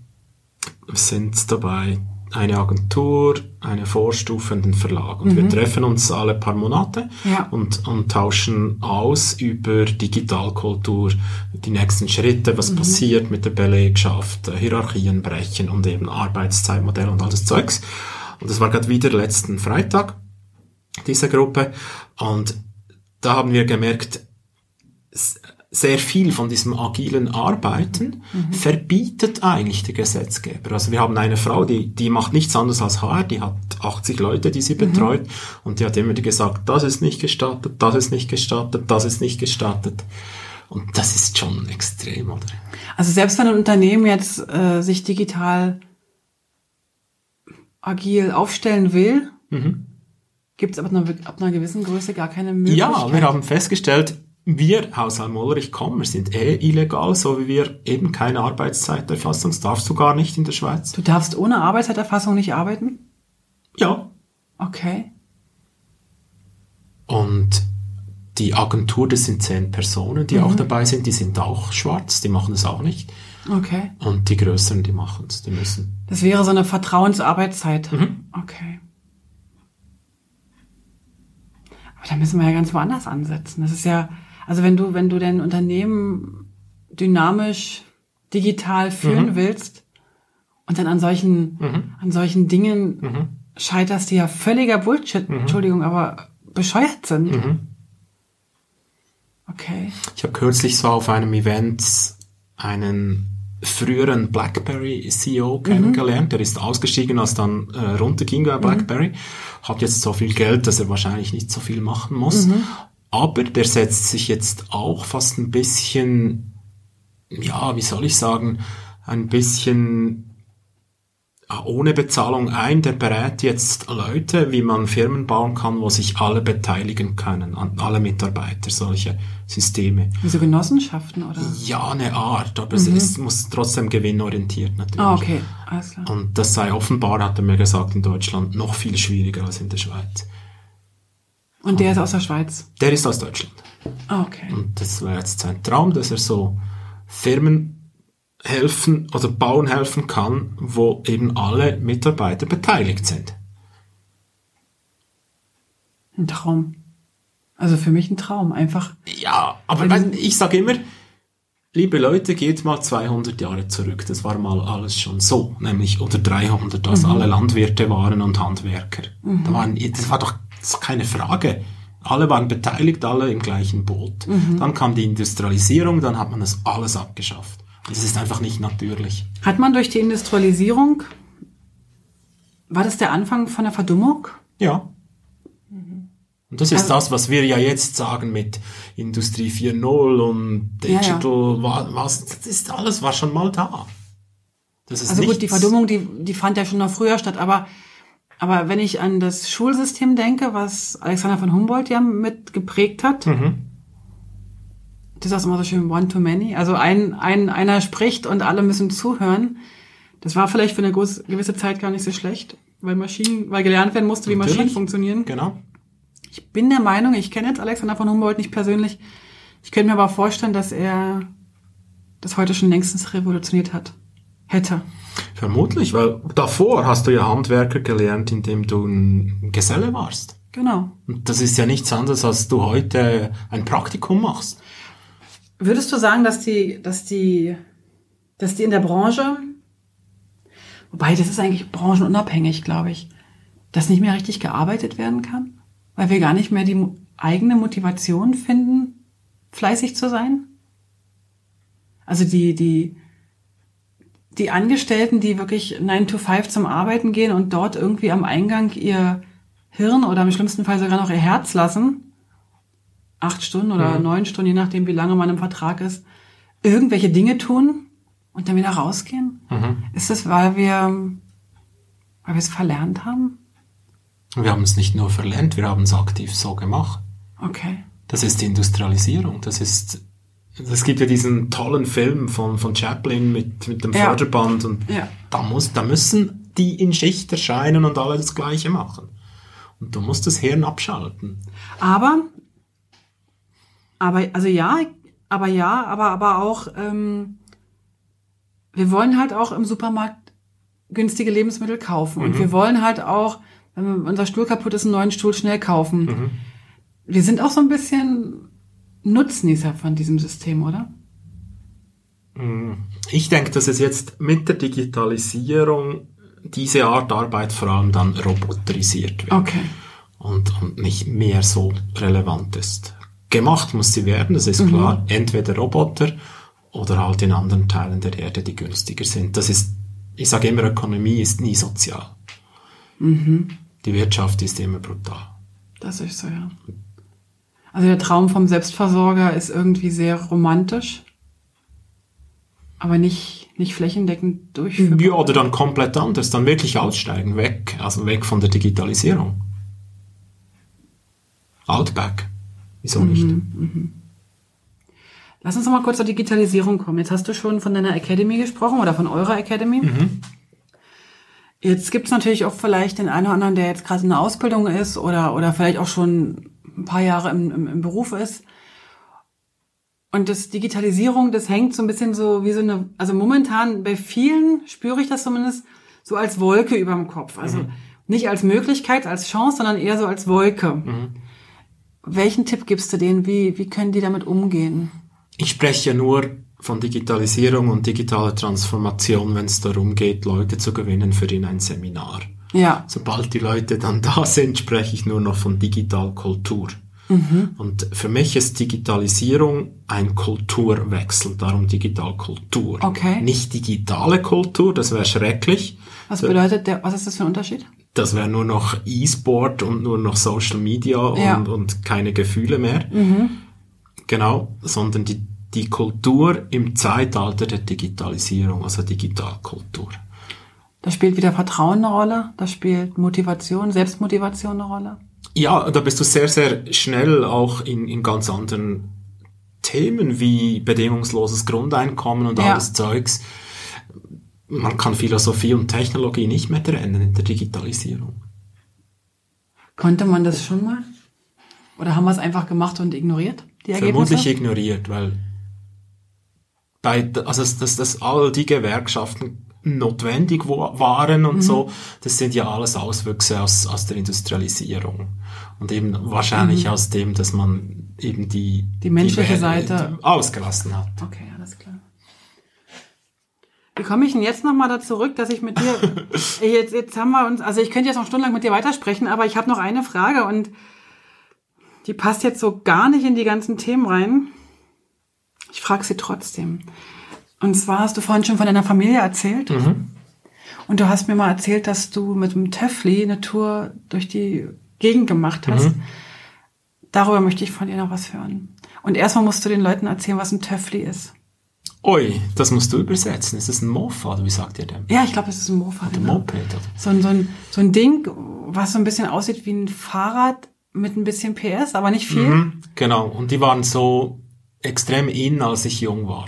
sind dabei eine Agentur, eine Vorstufe und ein Verlag. Und wir treffen uns alle paar Monate Ja. und, und tauschen aus über Digitalkultur, die nächsten Schritte, was passiert mit der Belegschaft, äh, Hierarchien brechen und eben Arbeitszeitmodell und all das Zeugs. Und das war gerade wieder letzten Freitag, diese Gruppe. Und da haben wir gemerkt, sehr viel von diesem agilen Arbeiten verbietet eigentlich der Gesetzgeber. Also wir haben eine Frau, die, die macht nichts anderes als HR, die hat 80 Leute, die sie betreut und die hat immer gesagt, das ist nicht gestattet, das ist nicht gestattet, das ist nicht gestattet. Und das ist schon extrem, oder? Also selbst wenn ein Unternehmen jetzt äh, sich digital agil aufstellen will, gibt es ab ab einer gewissen Größe gar keine Möglichkeit. Ja, wir haben festgestellt, wir, Haushalt Mollerich kommen, wir sind eh illegal, so wie wir eben keine Arbeitszeiterfassung, das darfst du gar nicht in der Schweiz. Du darfst ohne Arbeitszeiterfassung nicht arbeiten? Ja. Okay. Und die Agentur, das sind zehn Personen, die auch dabei sind, die sind auch schwarz, die machen das auch nicht. Okay. Und die Größeren, die machen es, die müssen. Das wäre so eine Vertrauensarbeitszeit. Mhm. Okay. Aber da müssen wir ja ganz woanders ansetzen. Das ist ja, also wenn du, wenn du dein Unternehmen dynamisch, digital führen Mhm. willst und dann an solchen, an solchen Dingen Mhm. scheiterst, die ja völliger Bullshit, Entschuldigung, aber bescheuert sind. Mhm. Okay. Ich habe kürzlich so auf einem Event einen früheren BlackBerry CEO kennengelernt. Der ist ausgestiegen, als dann äh, runterging bei BlackBerry. Hat jetzt so viel Geld, dass er wahrscheinlich nicht so viel machen muss. Aber der setzt sich jetzt auch fast ein bisschen ja, wie soll ich sagen, ein bisschen Ah, ohne Bezahlung ein, der berät jetzt Leute, wie man Firmen bauen kann, wo sich alle beteiligen können, alle Mitarbeiter, solche Systeme. Wie so Genossenschaften, oder? Ja, eine Art, aber mhm. es muss trotzdem gewinnorientiert natürlich. Ah, okay, alles klar. Und das sei offenbar, hat er mir gesagt, in Deutschland noch viel schwieriger als in der Schweiz. Und der ist aus der Schweiz? Der ist aus Deutschland. Ah, okay. Und das wäre jetzt sein Traum, dass er so Firmen helfen oder bauen helfen kann, wo eben alle Mitarbeiter beteiligt sind. Ein Traum. Also für mich ein Traum, einfach. Ja, aber wenn, ich sage immer, liebe Leute, geht mal 200 Jahre zurück. Das war mal alles schon so, nämlich unter 300, als mhm. alle Landwirte waren und Handwerker. Mhm. Da waren, das war doch das keine Frage. Alle waren beteiligt, alle im gleichen Boot. Mhm. Dann kam die Industrialisierung, dann hat man das alles abgeschafft. Das ist einfach nicht natürlich. Hat man durch die Industrialisierung, war das der Anfang von der Verdummung? Ja. Und das ist also, das, was wir ja jetzt sagen mit Industrie 4.0 und Digital, ja, ja. was, das ist alles war schon mal da. Das ist also nichts. gut, die Verdummung, die, die fand ja schon noch früher statt, aber, aber wenn ich an das Schulsystem denke, was Alexander von Humboldt ja mit geprägt hat, mhm das ist auch immer so schön one to many. Also ein, ein, einer spricht und alle müssen zuhören. Das war vielleicht für eine gewisse Zeit gar nicht so schlecht, weil Maschinen, weil gelernt werden musste, wie Natürlich. Maschinen funktionieren. Genau. Ich bin der Meinung, ich kenne jetzt Alexander von Humboldt nicht persönlich. Ich könnte mir aber vorstellen, dass er das heute schon längstens revolutioniert hat. Hätte. Vermutlich, weil davor hast du ja Handwerker gelernt, indem du ein Geselle warst. Genau. Und das ist ja nichts anderes, als du heute ein Praktikum machst. Würdest du sagen, dass die, dass die, dass die in der Branche, wobei das ist eigentlich branchenunabhängig, glaube ich, dass nicht mehr richtig gearbeitet werden kann? Weil wir gar nicht mehr die eigene Motivation finden, fleißig zu sein? Also die, die, die Angestellten, die wirklich 9 to 5 zum Arbeiten gehen und dort irgendwie am Eingang ihr Hirn oder im schlimmsten Fall sogar noch ihr Herz lassen, acht Stunden oder mhm. neun Stunden, je nachdem, wie lange man im Vertrag ist, irgendwelche Dinge tun und dann wieder rausgehen? Mhm. Ist das, weil wir, weil wir es verlernt haben? Wir haben es nicht nur verlernt, wir haben es aktiv so gemacht. Okay. Das ist die Industrialisierung. Das ist, es gibt ja diesen tollen Film von, von Chaplin mit, mit dem ja. Förderband und ja. da muss, da müssen die in Schicht erscheinen und alle das Gleiche machen. Und du musst das Hirn abschalten. Aber aber, also ja, aber ja, aber, aber auch, ähm, wir wollen halt auch im Supermarkt günstige Lebensmittel kaufen. Mhm. Und wir wollen halt auch, wenn unser Stuhl kaputt ist, einen neuen Stuhl schnell kaufen. Mhm. Wir sind auch so ein bisschen Nutznießer von diesem System, oder? Mhm. Ich denke, dass es jetzt mit der Digitalisierung diese Art Arbeit vor allem dann roboterisiert wird. Okay. Und, und nicht mehr so relevant ist gemacht muss sie werden, das ist mhm. klar. Entweder Roboter oder halt in anderen Teilen der Erde, die günstiger sind. Das ist, ich sage immer, Ökonomie ist nie sozial. Mhm. Die Wirtschaft ist immer brutal. Das ist so, ja. Also der Traum vom Selbstversorger ist irgendwie sehr romantisch, aber nicht, nicht flächendeckend durchführbar. Ja, oder dann komplett anders, dann wirklich aussteigen, weg, also weg von der Digitalisierung. Outback. Wieso nicht? Mhm, mhm. Lass uns noch mal kurz zur Digitalisierung kommen. Jetzt hast du schon von deiner Academy gesprochen oder von eurer Academy. Mhm. Jetzt gibt es natürlich auch vielleicht den einen oder anderen, der jetzt gerade in der Ausbildung ist oder, oder vielleicht auch schon ein paar Jahre im, im, im Beruf ist. Und das Digitalisierung, das hängt so ein bisschen so wie so eine, also momentan bei vielen spüre ich das zumindest so als Wolke über dem Kopf. Also mhm. nicht als Möglichkeit, als Chance, sondern eher so als Wolke. Mhm. Welchen Tipp gibst du denen? Wie, wie können die damit umgehen? Ich spreche ja nur von Digitalisierung und digitaler Transformation, wenn es darum geht, Leute zu gewinnen für in ein Seminar. Ja. Sobald die Leute dann <laughs> da sind, spreche ich nur noch von Digitalkultur. Mhm. Und für mich ist Digitalisierung ein Kulturwechsel, darum Digitalkultur. Okay. Nicht digitale Kultur, das wäre schrecklich. Was bedeutet der, was ist das für ein Unterschied? das wäre nur noch E-Sport und nur noch Social Media und, ja. und keine Gefühle mehr. Mhm. Genau, sondern die die Kultur im Zeitalter der Digitalisierung, also Digitalkultur. Da spielt wieder Vertrauen eine Rolle, da spielt Motivation, Selbstmotivation eine Rolle. Ja, da bist du sehr, sehr schnell auch in, in ganz anderen Themen wie bedingungsloses Grundeinkommen und Ja. alles Zeugs. Man kann Philosophie und Technologie nicht mehr trennen in der Digitalisierung. Konnte man das schon mal? Oder haben wir es einfach gemacht und ignoriert, die Ergebnisse? Vermutlich ignoriert, weil bei, also dass, dass, all die Gewerkschaften notwendig waren und so, das sind ja alles Auswüchse aus, aus der Industrialisierung. Und eben wahrscheinlich aus dem, dass man eben die, Die menschliche Be- Seite- die ausgelassen hat. Okay, alles klar. Wie komme ich denn jetzt nochmal da zurück, dass ich mit dir, <laughs> jetzt, jetzt haben wir uns, also ich könnte jetzt noch stundenlang mit dir weitersprechen, aber ich habe noch eine Frage und die passt jetzt so gar nicht in die ganzen Themen rein. Ich frage sie trotzdem. Und zwar hast du vorhin schon von deiner Familie erzählt. Und du hast mir mal erzählt, dass du mit dem Töffli eine Tour durch die Gegend gemacht hast. Darüber möchte ich von dir noch was hören. Und erstmal musst du den Leuten erzählen, was ein Töffli ist. Ui, das musst du übersetzen. Ist das ein Mofa, oder wie sagt ihr denn? Ja, ich glaube, es ist ein Mofa. Ein Genau. Moped, oder? So, ein, so, ein, so ein Ding, was so ein bisschen aussieht wie ein Fahrrad mit ein bisschen PS, aber nicht viel. Mhm, genau. Und die waren so extrem in, als ich jung war.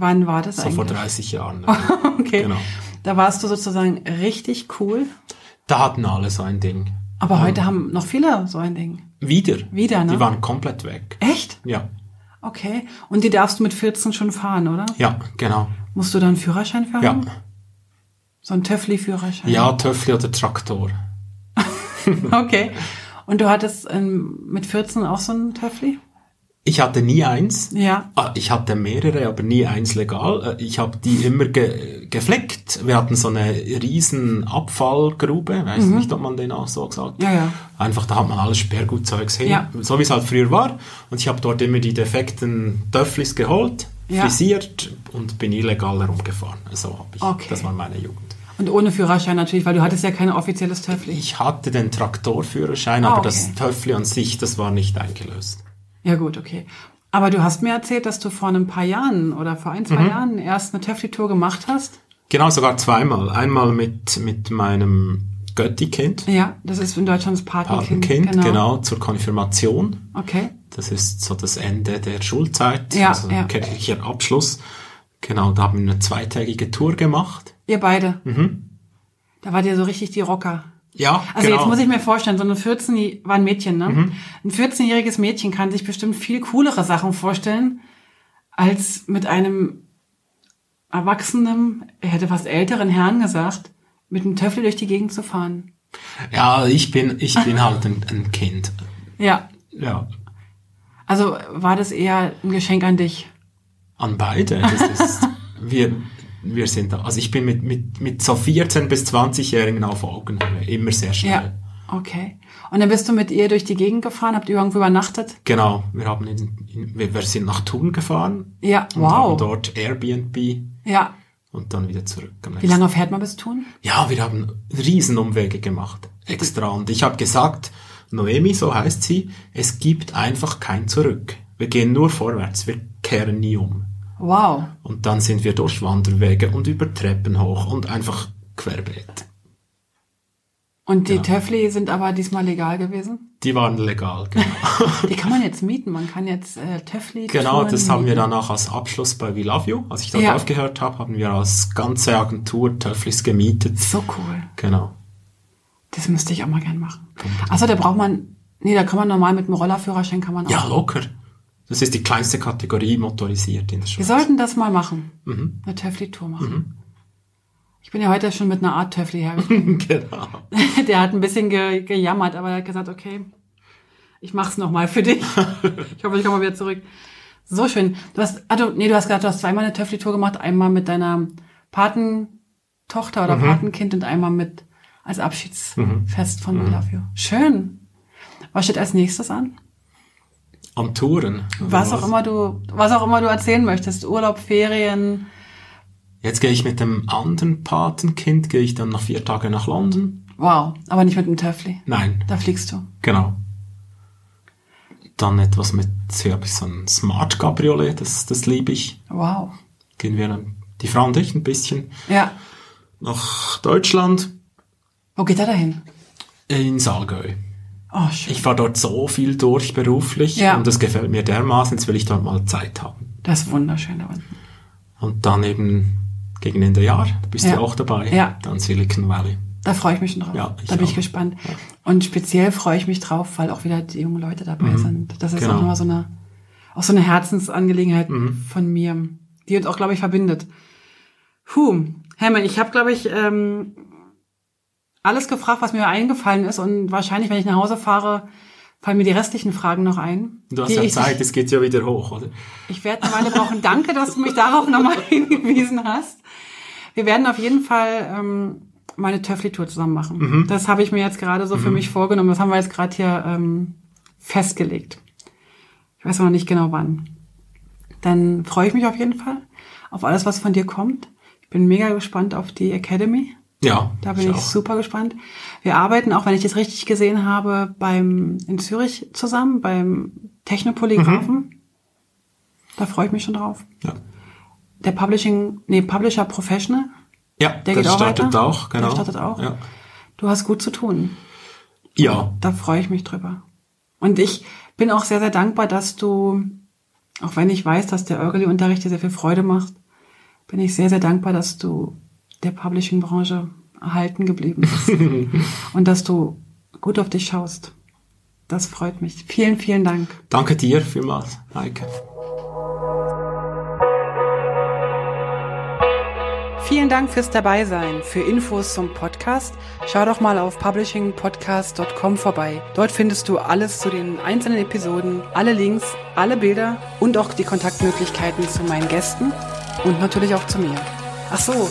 Wann war das So eigentlich? vor 30 Jahren. <laughs> okay. Genau. Da warst du sozusagen richtig cool. Da hatten alle so ein Ding. Aber heute haben noch viele so ein Ding. Wieder. Wieder, ne? Die waren komplett weg. Echt? Ja. Okay. Und die darfst du mit 14 schon fahren, oder? Ja, genau. Musst du da einen Führerschein für Ja. So ein Töffli-Führerschein? Ja, Töffli oder Traktor. <laughs> Okay. Und du hattest ähm, mit 14 auch so einen Töffli? Ich hatte nie eins. Ja. Ah, Ich hatte mehrere, aber nie eins legal. Äh, Ich habe die immer ge gefleckt. Wir hatten so eine riesen Abfallgrube. Weiß nicht, ob man den auch so sagt. Mhm. Ja, ja. Einfach, da hat man alles Sperrgutzeugs hin. Ja. So wie es halt früher war. Und ich habe dort immer die defekten Töfflis geholt, Ja. frisiert und bin illegal herumgefahren. So habe ich. Okay. Das war meine Jugend. Und ohne Führerschein natürlich, weil du hattest ja kein offizielles Töffli. Ich hatte den Traktorführerschein, Ah, aber okay. das Töffli an sich, das war nicht eingelöst. Ja gut, okay. Aber du hast mir erzählt, dass du vor ein paar Jahren oder vor ein, zwei Mhm. Jahren erst eine Töffli-Tour gemacht hast. Genau, sogar zweimal. Einmal mit, mit meinem Götti-Kind, Ja, das ist in Deutschland das Patenkind. Patenkind, genau. zur Konfirmation. Okay. Das ist so das Ende der Schulzeit, Ja, also ja. kirchlicher Abschluss. Genau, da haben wir eine zweitägige Tour gemacht. Ihr beide. Mhm. Da wart ihr so richtig die Rocker. Ja, Also genau. Mhm. jetzt muss ich mir vorstellen, so eine 14 war ein Mädchen, ne? Ein 14-jähriges Mädchen kann sich bestimmt viel coolere Sachen vorstellen, als mit einem erwachsenen, er hätte fast älteren Herrn gesagt, mit einem Töffel durch die Gegend zu fahren. ja, ich bin, ich bin <laughs> halt ein, ein Kind. Ja. Ja, Also war das eher ein Geschenk an dich? an beide. Das ist, wir, wir sind da. Also ich bin mit, mit, mit so 14 bis 20-Jährigen auf Augenhöhe, immer sehr schnell. Ja. Okay. Und dann bist du mit ihr durch die Gegend gefahren, habt ihr irgendwo übernachtet? Genau, wir haben in, in, wir wir sind nach Thun gefahren Ja, und haben wow. dort Airbnb Ja. und dann wieder zurück. Wie lange fährt man bis Thun? Ja, wir haben Riesenumwege gemacht, extra. Und ich habe gesagt, Noemi, so heißt sie, es gibt einfach kein Zurück. Wir gehen nur vorwärts, wir kehren nie um. Wow. Und dann sind wir durch Wanderwege und über Treppen hoch und einfach querbeet. Und die Ja. Töffli sind aber diesmal legal gewesen? Die waren legal, genau. <laughs> Die kann man jetzt mieten. Man kann jetzt äh, Töffli. <laughs> genau, das haben wir mieten. danach als Abschluss bei We Love You. Als ich dort Ja. aufgehört habe, haben wir als ganze Agentur Töfflis gemietet. So cool. Genau. Das müsste ich auch mal gern machen. Achso, da braucht man. Nee, da kann man normal mit dem Rollerführerschein kann man auch. Ja, locker. Das ist die kleinste Kategorie motorisiert in der Wir Schweiz. sollten das mal machen. Mhm. Eine Töffli-Tour machen. Ich bin ja heute schon mit einer Art Töffli hergekommen. <laughs> genau. <laughs> Der hat ein bisschen ge gejammert, aber er hat gesagt, okay, ich mach's noch mal für dich. <laughs> ich hoffe, ich komme mal wieder zurück. So schön. Du hast, du, nee, du hast gesagt, du hast zweimal eine Töffli-Tour gemacht. Einmal mit deiner Patentochter oder Patenkind und einmal mit als Abschiedsfest von We Love You. Schön. Was steht als nächstes an? Am Touren. Was auch immer du, was auch immer du erzählen möchtest. Urlaub, Ferien. Jetzt gehe ich mit dem anderen Patenkind, gehe ich dann nach vier Tage nach London. Wow. Aber nicht mit dem Töffli. Nein, Da fliegst du. genau. Dann etwas mit, hier habe ich so ein Smart Cabriolet, das, das liebe ich. Wow. Gehen wir dann, die Frau und ich, ein bisschen Ja. nach Deutschland, Wo geht er dahin? in Saalgäu. Oh. Ich fahre dort so viel durch beruflich Ja. und das gefällt mir dermaßen, jetzt will ich dort mal Zeit haben. Das ist wunderschön da unten. Und dann eben gegen Ende Jahr, da bist Ja. du auch dabei, Ja. dann Silicon Valley. Da freue ich mich schon drauf. Ja, ich da bin ich auch. gespannt. Und speziell freue ich mich drauf, weil auch wieder die jungen Leute dabei sind. Das ist Genau. auch nochmal so eine, auch so eine Herzensangelegenheit von mir, die uns auch, glaube ich, verbindet. Puh, Hermann, ich habe, glaube ich, ähm, alles gefragt, was mir eingefallen ist. Und wahrscheinlich, wenn ich nach Hause fahre, fallen mir die restlichen Fragen noch ein. Du hast ja Zeit, es geht ja wieder hoch, oder? Ich werde eine Weile brauchen. Danke, dass du mich darauf nochmal <laughs> hingewiesen hast. Wir werden auf jeden Fall ähm, meine Töffli-Tour zusammen machen. Das habe ich mir jetzt gerade so für mich vorgenommen. Das haben wir jetzt gerade hier ähm, festgelegt. Ich weiß noch nicht genau wann. Dann freue ich mich auf jeden Fall auf alles, was von dir kommt. Ich bin mega gespannt auf die Academy. Ja, Da bin ich, auch. super gespannt. Wir arbeiten auch, wenn ich das richtig gesehen habe, beim in Zürich zusammen, beim Technopolygraphen. Da freue ich mich schon drauf. Ja, Der Publishing, nee, Publisher Professional, ja der auch startet weiter. auch, genau. Der startet auch. Ja. Du hast gut zu tun. ja, Da freue ich mich drüber. Und ich bin auch sehr, sehr dankbar, dass du, auch wenn ich weiß, dass der Early-Unterricht dir sehr viel Freude macht, bin ich sehr, sehr dankbar, dass du der Publishing-Branche erhalten geblieben bist. <laughs> Und dass du gut auf dich schaust. Das freut mich. Vielen, vielen Dank. danke dir vielmals, Heike. Vielen Dank fürs Dabeisein. Für Infos zum Podcast schau doch mal auf publishingpodcast.com vorbei. Dort findest du alles zu den einzelnen Episoden, alle Links, alle Bilder und auch die Kontaktmöglichkeiten zu meinen Gästen und natürlich auch zu mir. Ach so,